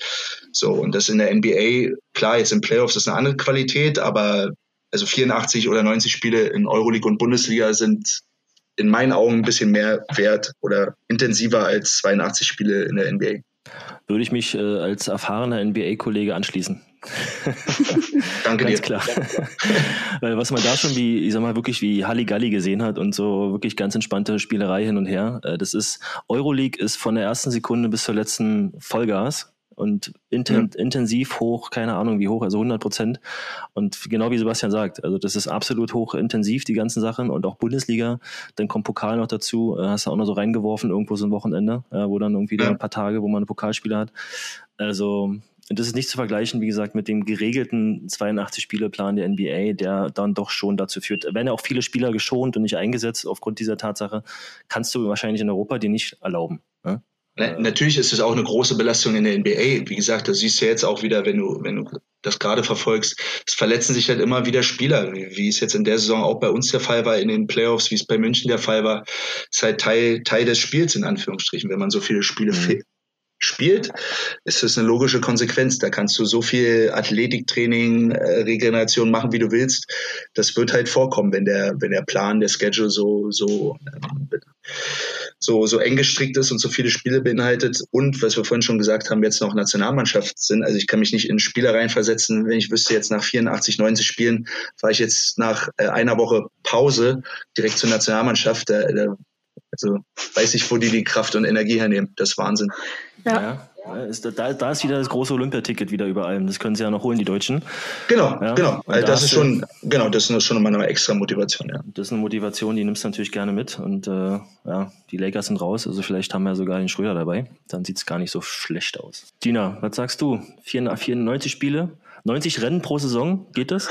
So, und das in der NBA, klar, jetzt in Playoffs ist eine andere Qualität, aber also 84 oder 90 Spiele in Euroleague und Bundesliga sind in meinen Augen ein bisschen mehr wert oder intensiver als 82 Spiele in der NBA. Würde ich mich äh, als erfahrener NBA-Kollege anschließen. Danke Ganz dir. klar. Weil was man da schon wie, ich sag mal, wirklich wie Halligalli gesehen hat und so wirklich ganz entspannte Spielerei hin und her. Äh, das ist, Euroleague ist von der ersten Sekunde bis zur letzten Vollgas und inten, mhm. intensiv hoch, keine Ahnung wie hoch, also 100 Prozent. Und genau wie Sebastian sagt, also das ist absolut hoch intensiv, die ganzen Sachen und auch Bundesliga. Dann kommt Pokal noch dazu, äh, hast du auch noch so reingeworfen, irgendwo so ein Wochenende, äh, wo dann irgendwie ja. ein paar Tage, wo man ein Pokalspieler hat. Also das ist nicht zu vergleichen, wie gesagt, mit dem geregelten 82-Spiele-Plan der NBA, der dann doch schon dazu führt, werden ja auch viele Spieler geschont und nicht eingesetzt aufgrund dieser Tatsache, kannst du wahrscheinlich in Europa dir nicht erlauben. Ne? Na, natürlich ist es auch eine große Belastung in der NBA. Wie gesagt, das siehst du jetzt auch wieder, wenn du, wenn du das gerade verfolgst. Es verletzen sich halt immer wieder Spieler, wie, wie, es jetzt in der Saison auch bei uns der Fall war in den Playoffs, wie es bei München der Fall war. Es ist halt Teil, Teil des Spiels in Anführungsstrichen, wenn man so viele Spiele mhm spielt, ist das eine logische Konsequenz. Da kannst du so viel Athletiktraining, äh, Regeneration machen, wie du willst. Das wird halt vorkommen, wenn der, wenn der Plan, der Schedule so, so, äh, so, so eng gestrickt ist und so viele Spiele beinhaltet. Und was wir vorhin schon gesagt haben, jetzt noch Nationalmannschaft sind. Also ich kann mich nicht in Spieler reinversetzen, wenn ich wüsste, jetzt nach 84, 90 Spielen fahre ich jetzt nach äh, einer Woche Pause direkt zur Nationalmannschaft. Da, da also weiß ich, wo die die Kraft und Energie hernehmen. Das ist Wahnsinn. Ja. ja. Ist, da, da, ist wieder das große Olympiaticket wieder über allem. Das können sie ja noch holen, die Deutschen. Genau, ja. genau. Also das ist schon, genau, das ist schon meine extra Motivation, ja. Das ist eine Motivation, die nimmst du natürlich gerne mit. Und äh, ja, die Lakers sind raus, also vielleicht haben wir sogar den Schröder dabei. Dann sieht es gar nicht so schlecht aus. Gina, was sagst du? 94 Spiele, 90 Rennen pro Saison, geht das?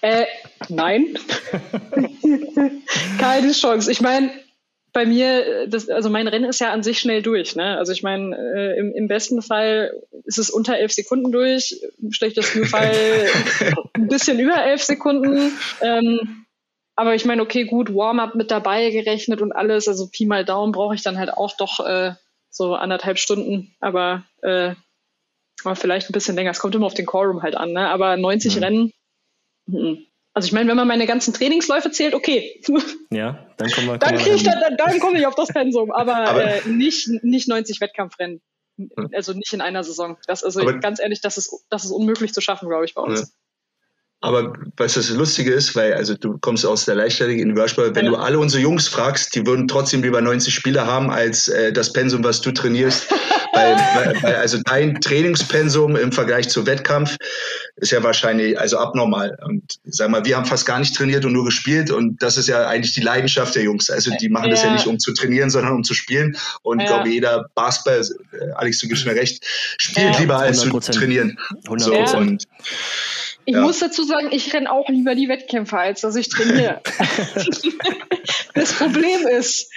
Äh, nein. Keine Chance. Ich meine, bei mir, das, also mein Rennen ist ja an sich schnell durch. Ne? Also ich meine, äh, im, im besten Fall ist es unter elf Sekunden durch, im schlechtesten Fall ein bisschen über elf Sekunden. Ähm, aber ich meine, okay, gut, Warm-up mit dabei gerechnet und alles, also Pi mal Daumen brauche ich dann halt auch doch äh, so anderthalb Stunden, aber, äh, aber vielleicht ein bisschen länger. Es kommt immer auf den Callroom halt an, ne? aber 90 mhm. Rennen, m also ich meine, wenn man meine ganzen Trainingsläufe zählt, okay. Ja, dann kommen wir. dann kriege ich dann, dann, dann komme ich auf das Pensum, aber, aber äh, nicht, nicht 90 Wettkampfrennen. Also nicht in einer Saison. Das, also aber, ganz ehrlich, das ist, das ist unmöglich zu schaffen, glaube ich, bei uns. Ja. Aber was das Lustige ist, weil also du kommst aus der Leichtathletik in Individualsport, wenn ja. du alle unsere Jungs fragst, die würden trotzdem lieber 90 Spiele haben als äh, das Pensum, was du trainierst. weil, weil, also dein Trainingspensum im Vergleich zu Wettkampf ist ja wahrscheinlich also abnormal. Und sag mal, wir haben fast gar nicht trainiert und nur gespielt und das ist ja eigentlich die Leidenschaft der Jungs. Also die machen ja. das ja nicht um zu trainieren, sondern um zu spielen. Und ich ja. glaube, jeder Basketball, äh, Alex, du gibst mir recht, spielt lieber als zu trainieren. 100%. So, und ich ja. muss dazu sagen, ich renne auch lieber die Wettkämpfe, als dass ich trainiere. das Problem ist,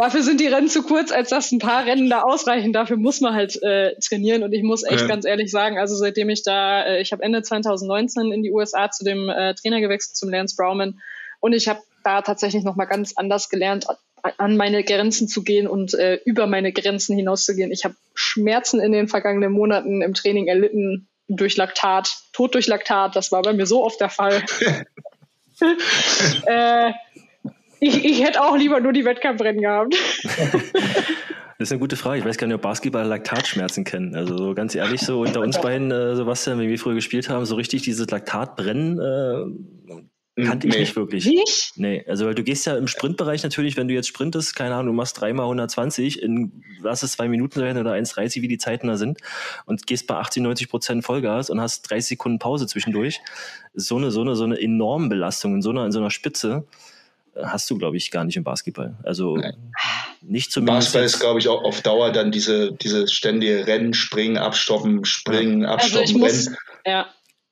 dafür sind die Rennen zu kurz, als dass ein paar Rennen da ausreichen. Dafür muss man halt äh, trainieren. Und ich muss echt ja. ganz ehrlich sagen, also seitdem ich da, äh, ich habe Ende 2019 in die USA zu dem äh, Trainer gewechselt, zum Lance Browman. Und ich habe da tatsächlich nochmal ganz anders gelernt, an meine Grenzen zu gehen und äh, über meine Grenzen hinauszugehen. Ich habe Schmerzen in den vergangenen Monaten im Training erlitten, durch Laktat, Tod durch Laktat, das war bei mir so oft der Fall. äh, ich, ich hätte auch lieber nur die Wettkampfrennen gehabt. Das ist eine gute Frage. Ich weiß gar nicht, ob Basketball Laktatschmerzen kennen. Also so ganz ehrlich, so unter uns beiden, äh, Sebastian, wenn wir früher gespielt haben, so richtig dieses Laktatbrennen äh, Kannte ich nee. nicht wirklich. Nicht? Nee, also weil du gehst ja im Sprintbereich natürlich, wenn du jetzt sprintest, keine Ahnung, du machst dreimal 120 in, lass es zwei Minuten sein oder 1,30, wie die Zeiten da sind und gehst bei 80, 90 Prozent Vollgas und hast 30 Sekunden Pause zwischendurch. So eine, so eine, so eine enorme Belastung in so einer, in so einer Spitze hast du, glaube ich, gar nicht im Basketball. Also Nein. nicht zumindest. Basketball ist, glaube ich, auch auf Dauer dann diese, diese ständige Rennen, Springen, Abstoppen, Springen, Abstoppen, also Rennen. Muss, ja,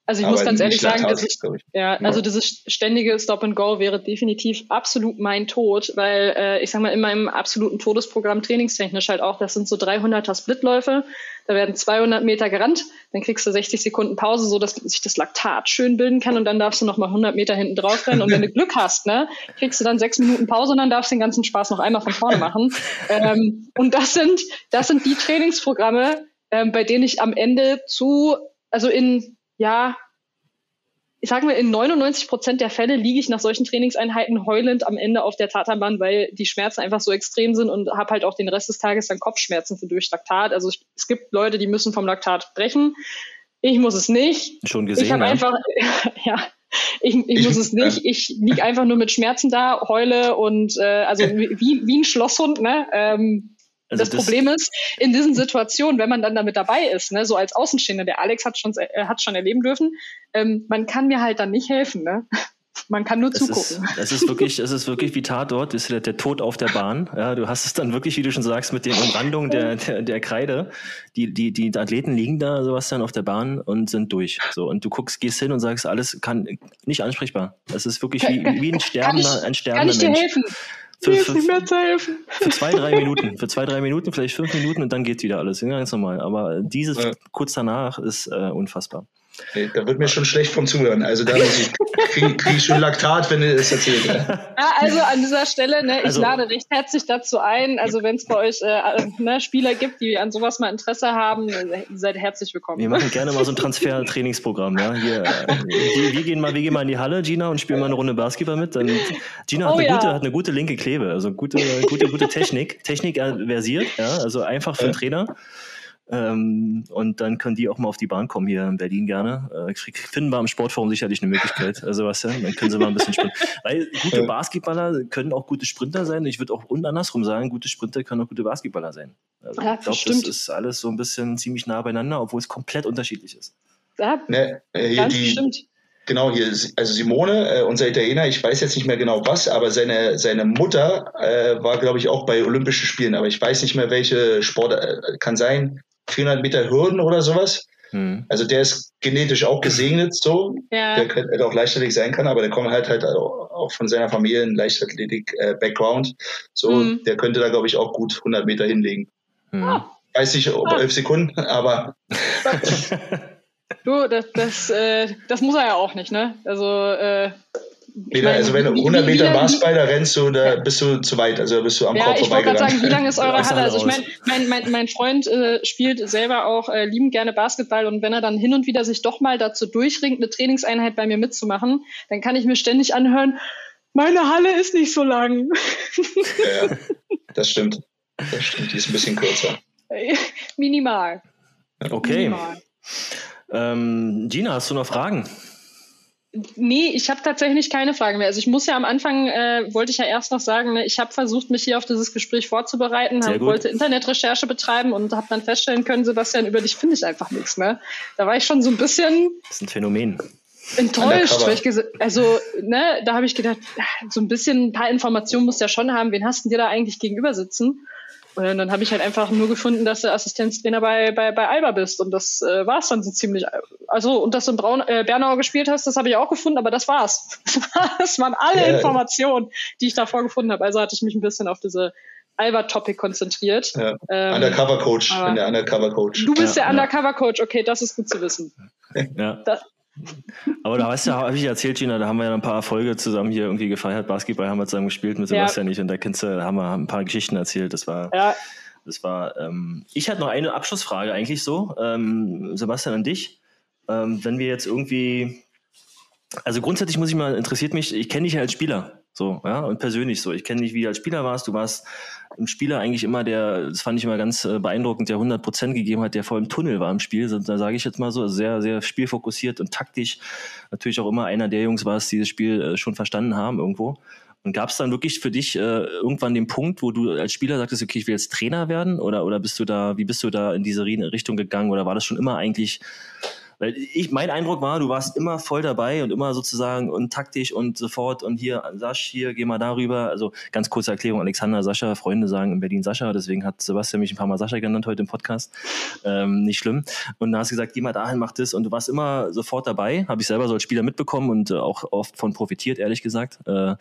also ich Aber muss ganz ehrlich sagen, dass ich, ja, also dieses ständige Stop and Go wäre definitiv absolut mein Tod, weil äh, ich sag mal in meinem absoluten Todesprogramm trainingstechnisch halt auch, das sind so 300er Splitläufe, da werden 200 Meter gerannt, dann kriegst du 60 Sekunden Pause, so dass sich das Laktat schön bilden kann. Und dann darfst du noch mal 100 Meter hinten drauf rennen. Und wenn du Glück hast, ne, kriegst du dann sechs Minuten Pause und dann darfst du den ganzen Spaß noch einmal von vorne machen. ähm, und das sind das sind die Trainingsprogramme, ähm, bei denen ich am Ende zu also in ja, sagen wir, in 99 Prozent der Fälle liege ich nach solchen Trainingseinheiten heulend am Ende auf der Tatanbahn, weil die Schmerzen einfach so extrem sind und habe halt auch den Rest des Tages dann Kopfschmerzen für durch Laktat. Also ich, es gibt Leute, die müssen vom Laktat brechen. Ich muss es nicht. Schon gesehen. Ich habe ja. einfach, ja, ich, ich, ich muss es nicht. Ich liege einfach nur mit Schmerzen da, heule und äh, also wie, wie ein Schlosshund, ne? Ähm, also das, das, Problem ist, in diesen Situationen, wenn man dann damit dabei ist, ne, so als Außenstehender, der Alex hat schon, äh, hat schon erleben dürfen, ähm, man kann mir halt dann nicht helfen. Ne? Man kann nur es zugucken. Ist, es ist wirklich, es ist wirklich wie Tatort, ist der, der Tod auf der Bahn. Ja, du hast es dann wirklich, wie du schon sagst, mit den Umrandungen der, der, der Kreide. Die, die, die Athleten liegen da, sowas dann auf der Bahn und sind durch. So, und du guckst, gehst hin und sagst, alles kann nicht ansprechbar. Es ist wirklich wie, wie ein sterbender, ein sterbender Mensch. Kann ich dir helfen? Für, für, nicht mehr zu helfen. Für zwei, drei Minuten. Für zwei, drei Minuten, vielleicht fünf Minuten und dann geht wieder alles. Ganz normal. Aber dieses ja. kurz danach ist äh, unfassbar. Nee, da wird mir schon schlecht vom Zuhören. Also da kriege krieg ich schon Laktat, wenn ihr das erzählt. Ja, also an dieser Stelle, ne, ich also, lade recht herzlich dazu ein. Also wenn es bei euch äh, ne, Spieler gibt, die an sowas mal Interesse haben, äh, seid herzlich willkommen. Wir machen gerne mal so ein Transfer-Trainingsprogramm. Ja? Hier, äh, wir, wir, gehen mal, wir gehen mal in die Halle, Gina, und spielen mal eine Runde Basketball mit. Dann, Gina oh, hat, eine ja. gute, hat eine gute linke Klebe, also gute, gute, gute Technik. Technik versiert, ja? also einfach für einen Trainer. Ähm, und dann können die auch mal auf die Bahn kommen hier in Berlin gerne. Äh, finden wir am Sportforum sicherlich eine Möglichkeit. Also was ja, dann können sie mal ein bisschen sprinten. Weil gute Basketballer können auch gute Sprinter sein. Ich würde auch und andersrum sagen, gute Sprinter können auch gute Basketballer sein. Also ja, ich glaube, das ist alles so ein bisschen ziemlich nah beieinander, obwohl es komplett unterschiedlich ist. Ja, ne, äh, ganz die, bestimmt. Genau, hier, also Simone, äh, unser Italiener, ich weiß jetzt nicht mehr genau was, aber seine, seine Mutter äh, war, glaube ich, auch bei Olympischen Spielen, aber ich weiß nicht mehr, welche Sport, äh, kann sein, 400 Meter Hürden oder sowas. Hm. Also der ist genetisch auch gesegnet so. Ja. Der könnte auch Leichtathletik sein kann, aber der kommt halt halt auch von seiner Familie ein Leichtathletik-Background. Äh, so, hm. der könnte da, glaube ich, auch gut 100 Meter hinlegen. Hm. Ah. Weiß nicht, ob ah. 11 Sekunden, aber. du, das, das, äh, das muss er ja auch nicht, ne? Also, äh, Peter, also wenn du 100 Meter Basketball da rennst, du, da bist du zu weit, also bist du am ja, Kopf ich wollte gerade sagen, wie lang ist eure Halle? Also ich meine, mein, mein, mein Freund äh, spielt selber auch äh, liebend gerne Basketball und wenn er dann hin und wieder sich doch mal dazu durchringt, eine Trainingseinheit bei mir mitzumachen, dann kann ich mir ständig anhören, meine Halle ist nicht so lang. Ja, das stimmt. Das stimmt, die ist ein bisschen kürzer. Minimal. Okay. Minimal. Ähm, Gina, hast du noch Fragen? Nee, ich habe tatsächlich keine Fragen mehr. Also ich muss ja am Anfang, äh, wollte ich ja erst noch sagen, ne, ich habe versucht, mich hier auf dieses Gespräch vorzubereiten, hab, wollte Internetrecherche betreiben und habe dann feststellen können, Sebastian, über dich finde ich einfach nichts. Ne? Da war ich schon so ein bisschen... Das ist ein Phänomen. Enttäuscht, weil ich also, ne, da habe ich gedacht, so ein bisschen ein paar Informationen musst du ja schon haben. Wen hast du dir da eigentlich gegenüber sitzen? Und dann habe ich halt einfach nur gefunden, dass du Assistenztrainer bei, bei, bei Alba bist. Und das äh, war es dann so ziemlich. Also, und dass du in Braun, äh, Bernau gespielt hast, das habe ich auch gefunden, aber das war's. Das waren alle ja, Informationen, die ich davor gefunden habe. Also hatte ich mich ein bisschen auf diese Alba-Topic konzentriert. Ja. Ähm, Undercover-Coach, bin der Undercover-Coach. Du bist ja, der Undercover-Coach, okay, das ist gut zu wissen. Ja. Das, aber da hast du ja, habe ich erzählt, Gina, da haben wir ja ein paar Erfolge zusammen hier irgendwie gefeiert. Basketball haben wir zusammen gespielt mit Sebastian ja. nicht und da kennst du, haben wir ein paar Geschichten erzählt. Das war, ja. das war, ähm, ich hatte noch eine Abschlussfrage eigentlich so, ähm, Sebastian an dich. Ähm, wenn wir jetzt irgendwie, also grundsätzlich muss ich mal, interessiert mich, ich kenne dich ja als Spieler. So, ja, und persönlich so. Ich kenne dich, wie du als Spieler warst. Du warst im Spieler eigentlich immer der, das fand ich immer ganz äh, beeindruckend, der 100 Prozent gegeben hat, der voll im Tunnel war im Spiel. Da sage ich jetzt mal so, also sehr, sehr spielfokussiert und taktisch. Natürlich auch immer einer der Jungs war es, die das Spiel äh, schon verstanden haben irgendwo. Und gab es dann wirklich für dich äh, irgendwann den Punkt, wo du als Spieler sagtest, okay, ich will jetzt Trainer werden? Oder, oder bist du da, wie bist du da in diese Richtung gegangen? Oder war das schon immer eigentlich weil ich, mein Eindruck war, du warst immer voll dabei und immer sozusagen und taktisch und sofort und hier, Sasch, hier, geh mal darüber. Also ganz kurze Erklärung, Alexander, Sascha, Freunde sagen in Berlin Sascha, deswegen hat Sebastian mich ein paar Mal Sascha genannt heute im Podcast. Ähm, nicht schlimm. Und da hast du gesagt, geh mal dahin, mach das. Und du warst immer sofort dabei, habe ich selber so als Spieler mitbekommen und äh, auch oft von profitiert, ehrlich gesagt. Äh,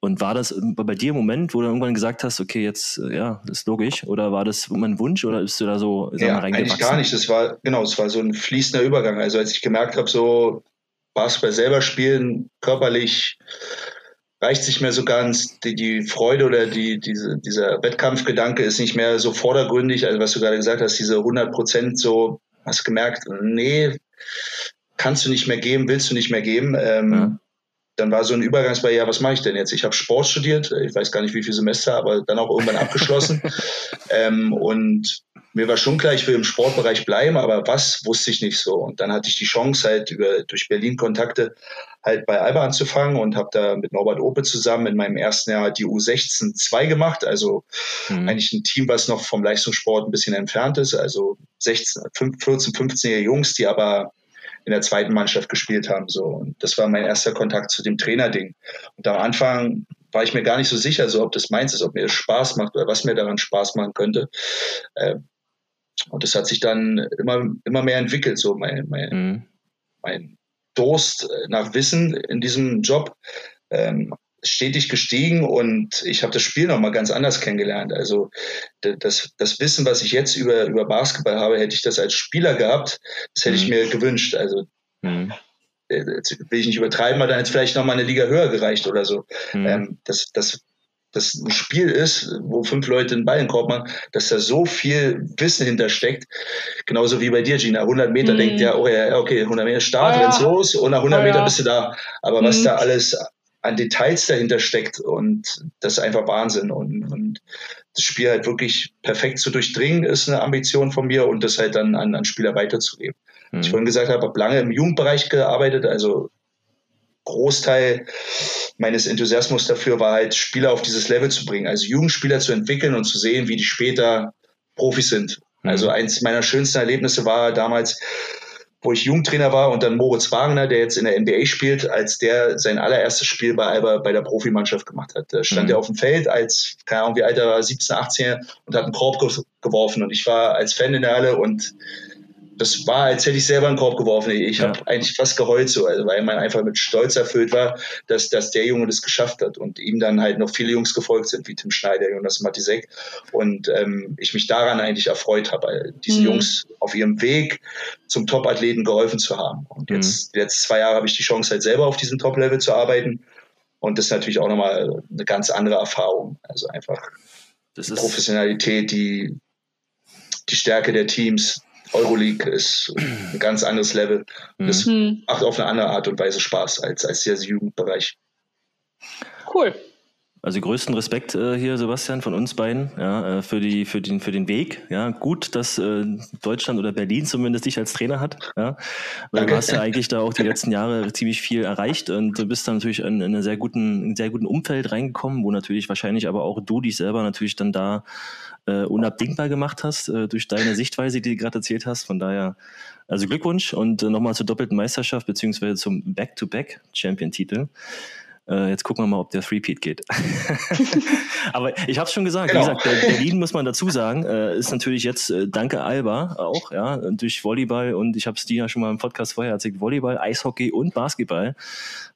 und war das bei dir im Moment, wo du irgendwann gesagt hast, okay, jetzt, äh, ja, das ist logisch, oder war das mein Wunsch oder bist du da so sag ja, Eigentlich gar nicht. Das war, genau, es war so ein fließender Übergang. Also als ich gemerkt habe, so Basketball selber spielen, körperlich reicht sich mehr so ganz, die, die Freude oder die, diese, dieser Wettkampfgedanke ist nicht mehr so vordergründig, also was du gerade gesagt hast, diese 100 Prozent so, hast gemerkt, nee, kannst du nicht mehr geben, willst du nicht mehr geben. Ähm, ja. Dann war so ein Übergangsbarriere, ja, was mache ich denn jetzt? Ich habe Sport studiert, ich weiß gar nicht wie viele Semester, aber dann auch irgendwann abgeschlossen. ähm, und mir war schon klar, ich will im Sportbereich bleiben, aber was wusste ich nicht so. Und dann hatte ich die Chance, halt über durch Berlin Kontakte halt bei Alba anzufangen und habe da mit Norbert Ope zusammen in meinem ersten Jahr die U16 2 gemacht. Also mhm. eigentlich ein Team, was noch vom Leistungssport ein bisschen entfernt ist. Also 16, 14, 15-jährige Jungs, die aber in der zweiten Mannschaft gespielt haben. So. Und das war mein erster Kontakt zu dem Trainerding. Und am Anfang war ich mir gar nicht so sicher, so ob das meins ist, ob mir das Spaß macht oder was mir daran Spaß machen könnte. Ähm, und das hat sich dann immer, immer mehr entwickelt, so mein, mein, mhm. mein Durst nach Wissen in diesem Job. Ähm, stetig gestiegen und ich habe das Spiel nochmal ganz anders kennengelernt. Also das, das Wissen, was ich jetzt über, über Basketball habe, hätte ich das als Spieler gehabt, das hätte mhm. ich mir gewünscht. Also mhm. Äh, jetzt will ich nicht übertreiben, aber dann hätte es vielleicht nochmal eine Liga höher gereicht oder so. Mhm. Ähm, das, das, das ein Spiel ist, wo fünf Leute den Ball in den Korb machen, dass da so viel Wissen hintersteckt. Genauso wie bei dir, Gina. 100 Meter mhm. denkt ja, oh ja, okay, 100 Meter Start, ja. rennst los und nach 100 oh Meter bist du da. Aber mhm. was da alles an Details dahinter steckt und das ist einfach Wahnsinn. Und, und das Spiel halt wirklich perfekt zu durchdringen, ist eine Ambition von mir und das halt dann an, an Spieler weiterzugeben. Mhm. Ich vorhin gesagt habe, habe lange im Jugendbereich gearbeitet, also Großteil meines Enthusiasmus dafür war halt, Spieler auf dieses Level zu bringen, also Jugendspieler zu entwickeln und zu sehen, wie die später Profis sind. Mhm. Also eins meiner schönsten Erlebnisse war damals, wo ich Jugendtrainer war und dann Moritz Wagner, der jetzt in der NBA spielt, als der sein allererstes Spiel bei Alba bei der Profimannschaft gemacht hat. Da stand mhm. er auf dem Feld als, keine Ahnung wie alt er war, 17, 18 und hat einen Korb geworfen und ich war als Fan in der Halle und das war, als hätte ich selber einen Korb geworfen. Ich habe eigentlich fast geheult so, also weil man einfach mit Stolz erfüllt war, dass, dass der Junge das geschafft hat und ihm dann halt noch viele Jungs gefolgt sind, wie Tim Schneider, Jonas Matisek. Und ähm, ich mich daran eigentlich erfreut habe, diesen mhm. Jungs auf ihrem Weg zum Top-Athleten geholfen zu haben. Und jetzt, mhm. die letzten zwei Jahre habe ich die Chance, halt selber auf diesem Top-Level zu arbeiten. Und das ist natürlich auch nochmal eine ganz andere Erfahrung. Also einfach die Professionalität, die, die Stärke der Teams, Euroleague ist ein ganz anderes Level. Das mhm. macht auf eine andere Art und Weise Spaß als, als der Jugendbereich. Cool. Also größten Respekt äh, hier, Sebastian, von uns beiden, ja, äh, für, die, für, den, für den Weg. Ja, gut, dass äh, Deutschland oder Berlin zumindest dich als Trainer hat. Ja, weil Danke. du hast ja eigentlich da auch die letzten Jahre ziemlich viel erreicht und du bist dann natürlich in, in einen sehr guten, in sehr guten Umfeld reingekommen, wo natürlich wahrscheinlich aber auch du dich selber natürlich dann da äh, unabdingbar gemacht hast äh, durch deine Sichtweise, die du gerade erzählt hast. Von daher, also Glückwunsch und äh, nochmal zur doppelten Meisterschaft beziehungsweise zum Back-to-Back-Champion-Titel. Äh, jetzt gucken wir mal, ob der Threepeat geht. Aber ich habe es schon gesagt, genau. wie gesagt, Berlin muss man dazu sagen, äh, ist natürlich jetzt äh, danke Alba auch, ja, durch Volleyball und ich habe es dir ja schon mal im Podcast vorher erzählt, Volleyball, Eishockey und Basketball.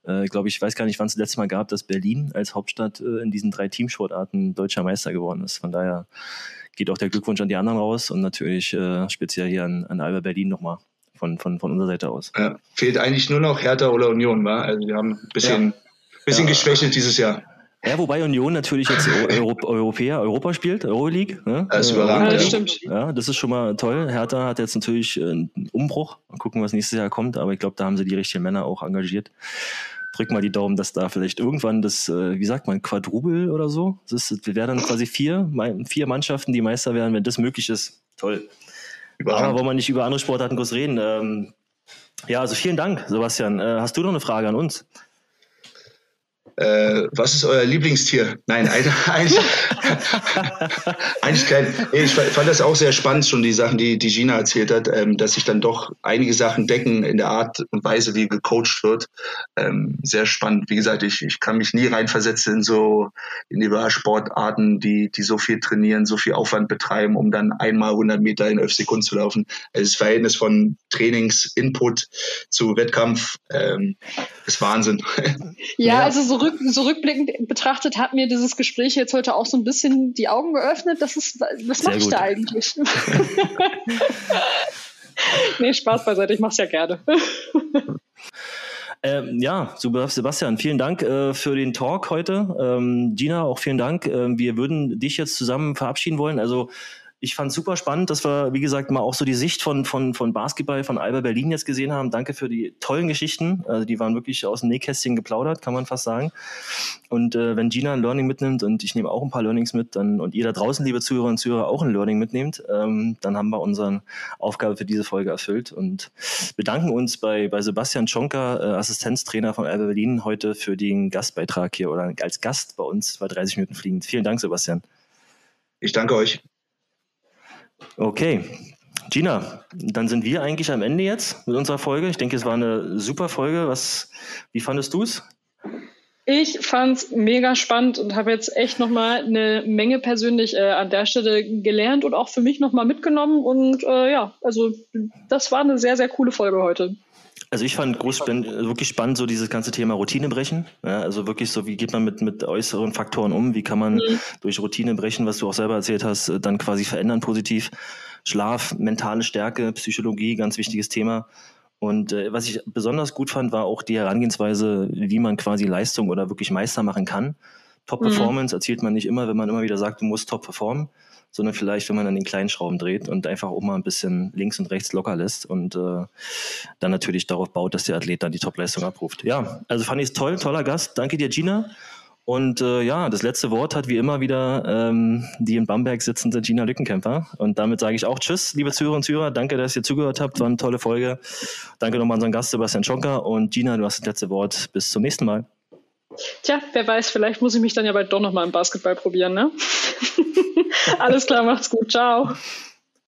Äh, glaube ich, weiß gar nicht, wann es das letzte Mal gab, dass Berlin als Hauptstadt äh, in diesen drei Teamsportarten deutscher Meister geworden ist. Von daher geht auch der Glückwunsch an die anderen raus und natürlich äh, speziell hier an, an Alba Berlin nochmal von, von, von unserer Seite aus. Ja, fehlt eigentlich nur noch Hertha oder Union, wa? Also wir haben ein bisschen ja bisschen ja. geschwächelt dieses Jahr. Ja, wobei Union natürlich jetzt Euro Europäer, Europa spielt, Euroleague. Ne? Das ist überragend. Ja, das stimmt. Ja, das ist schon mal toll. Hertha hat jetzt natürlich äh, einen Umbruch. Mal gucken, was nächstes Jahr kommt. Aber ich glaube, da haben sie die richtigen Männer auch engagiert. Drück mal die Daumen, dass da vielleicht irgendwann das, äh, wie sagt man, Quadrubel oder so. Das ist, wir werden dann quasi vier, vier Mannschaften, die Meister werden, wenn das möglich ist. Toll. Überragend. Aber wollen wir nicht über andere Sportarten groß reden. Ähm, ja, also vielen Dank, Sebastian. Äh, hast du noch eine Frage an uns? Äh, was ist euer Lieblingstier? Nein, eigentlich, eigentlich kein. Ich fand das auch sehr spannend, schon die Sachen, die, die Gina erzählt hat, ähm, dass sich dann doch einige Sachen decken in der Art und Weise, wie gecoacht wird. Ähm, sehr spannend. Wie gesagt, ich, ich kann mich nie reinversetzen in so Individualsportarten, die, die so viel trainieren, so viel Aufwand betreiben, um dann einmal 100 Meter in 11 Sekunden zu laufen. Also das Verhältnis von Trainingsinput zu Wettkampf ähm, ist Wahnsinn. Ja, ja. also so rück, so rückblickend betrachtet hat mir dieses Gespräch jetzt heute auch so ein bisschen die Augen geöffnet. Das ist, was mache ich da eigentlich? nee, Spaß beiseite, ich mache es ja gerne. Ähm, ja, super, Sebastian, vielen Dank äh, für den Talk heute. Ähm, Gina, auch vielen Dank. Ähm, wir würden dich jetzt zusammen verabschieden wollen. Also ich fand super spannend, dass wir, wie gesagt, mal auch so die Sicht von, von, von Basketball von Alba Berlin jetzt gesehen haben. Danke für die tollen Geschichten. Also die waren wirklich aus dem Nähkästchen geplaudert, kann man fast sagen. Und äh, wenn Gina ein Learning mitnimmt und ich nehme auch ein paar Learnings mit, dann und ihr da draußen, liebe Zuhörer und Zuhörer, auch ein Learning mitnehmt, ähm, dann haben wir unsere Aufgabe für diese Folge erfüllt und bedanken uns bei, bei Sebastian Schonka, äh, Assistenztrainer von Alba Berlin, heute für den Gastbeitrag hier oder als Gast bei uns bei 30 Minuten fliegend. Vielen Dank, Sebastian. Ich danke euch. Okay. Gina, dann sind wir eigentlich am Ende jetzt mit unserer Folge. Ich denke, es war eine super Folge. Was, wie fandest du es? Ich fand es mega spannend und habe jetzt echt nochmal eine Menge persönlich äh, an der Stelle gelernt und auch für mich nochmal mitgenommen. Und äh, ja, also das war eine sehr, sehr coole Folge heute. Also ich fand groß, wirklich spannend so dieses ganze Thema Routine brechen. Ja, also wirklich so, wie geht man mit, mit äußeren Faktoren um? Wie kann man mhm. durch Routine brechen, was du auch selber erzählt hast, dann quasi verändern positiv? Schlaf, mentale Stärke, Psychologie, ganz wichtiges Thema. Und äh, was ich besonders gut fand, war auch die Herangehensweise, wie man quasi Leistung oder wirklich Meister machen kann. Top-Performance mhm. erzielt man nicht immer, wenn man immer wieder sagt, du musst top performen sondern vielleicht, wenn man an den kleinen Schrauben dreht und einfach auch mal ein bisschen links und rechts locker lässt und äh, dann natürlich darauf baut, dass der Athlet dann die Topleistung abruft. Ja, also fand ich es toll, toller Gast. Danke dir, Gina. Und äh, ja, das letzte Wort hat wie immer wieder ähm, die in Bamberg sitzende Gina Lückenkämper. Und damit sage ich auch Tschüss, liebe Zuhörer und Zuhörer. Danke, dass ihr zugehört habt. War eine tolle Folge. Danke nochmal an unseren Gast Sebastian Schonker. Und Gina, du hast das letzte Wort. Bis zum nächsten Mal. Tja, wer weiß, vielleicht muss ich mich dann ja bald doch nochmal im Basketball probieren, ne? Alles klar, macht's gut. Ciao.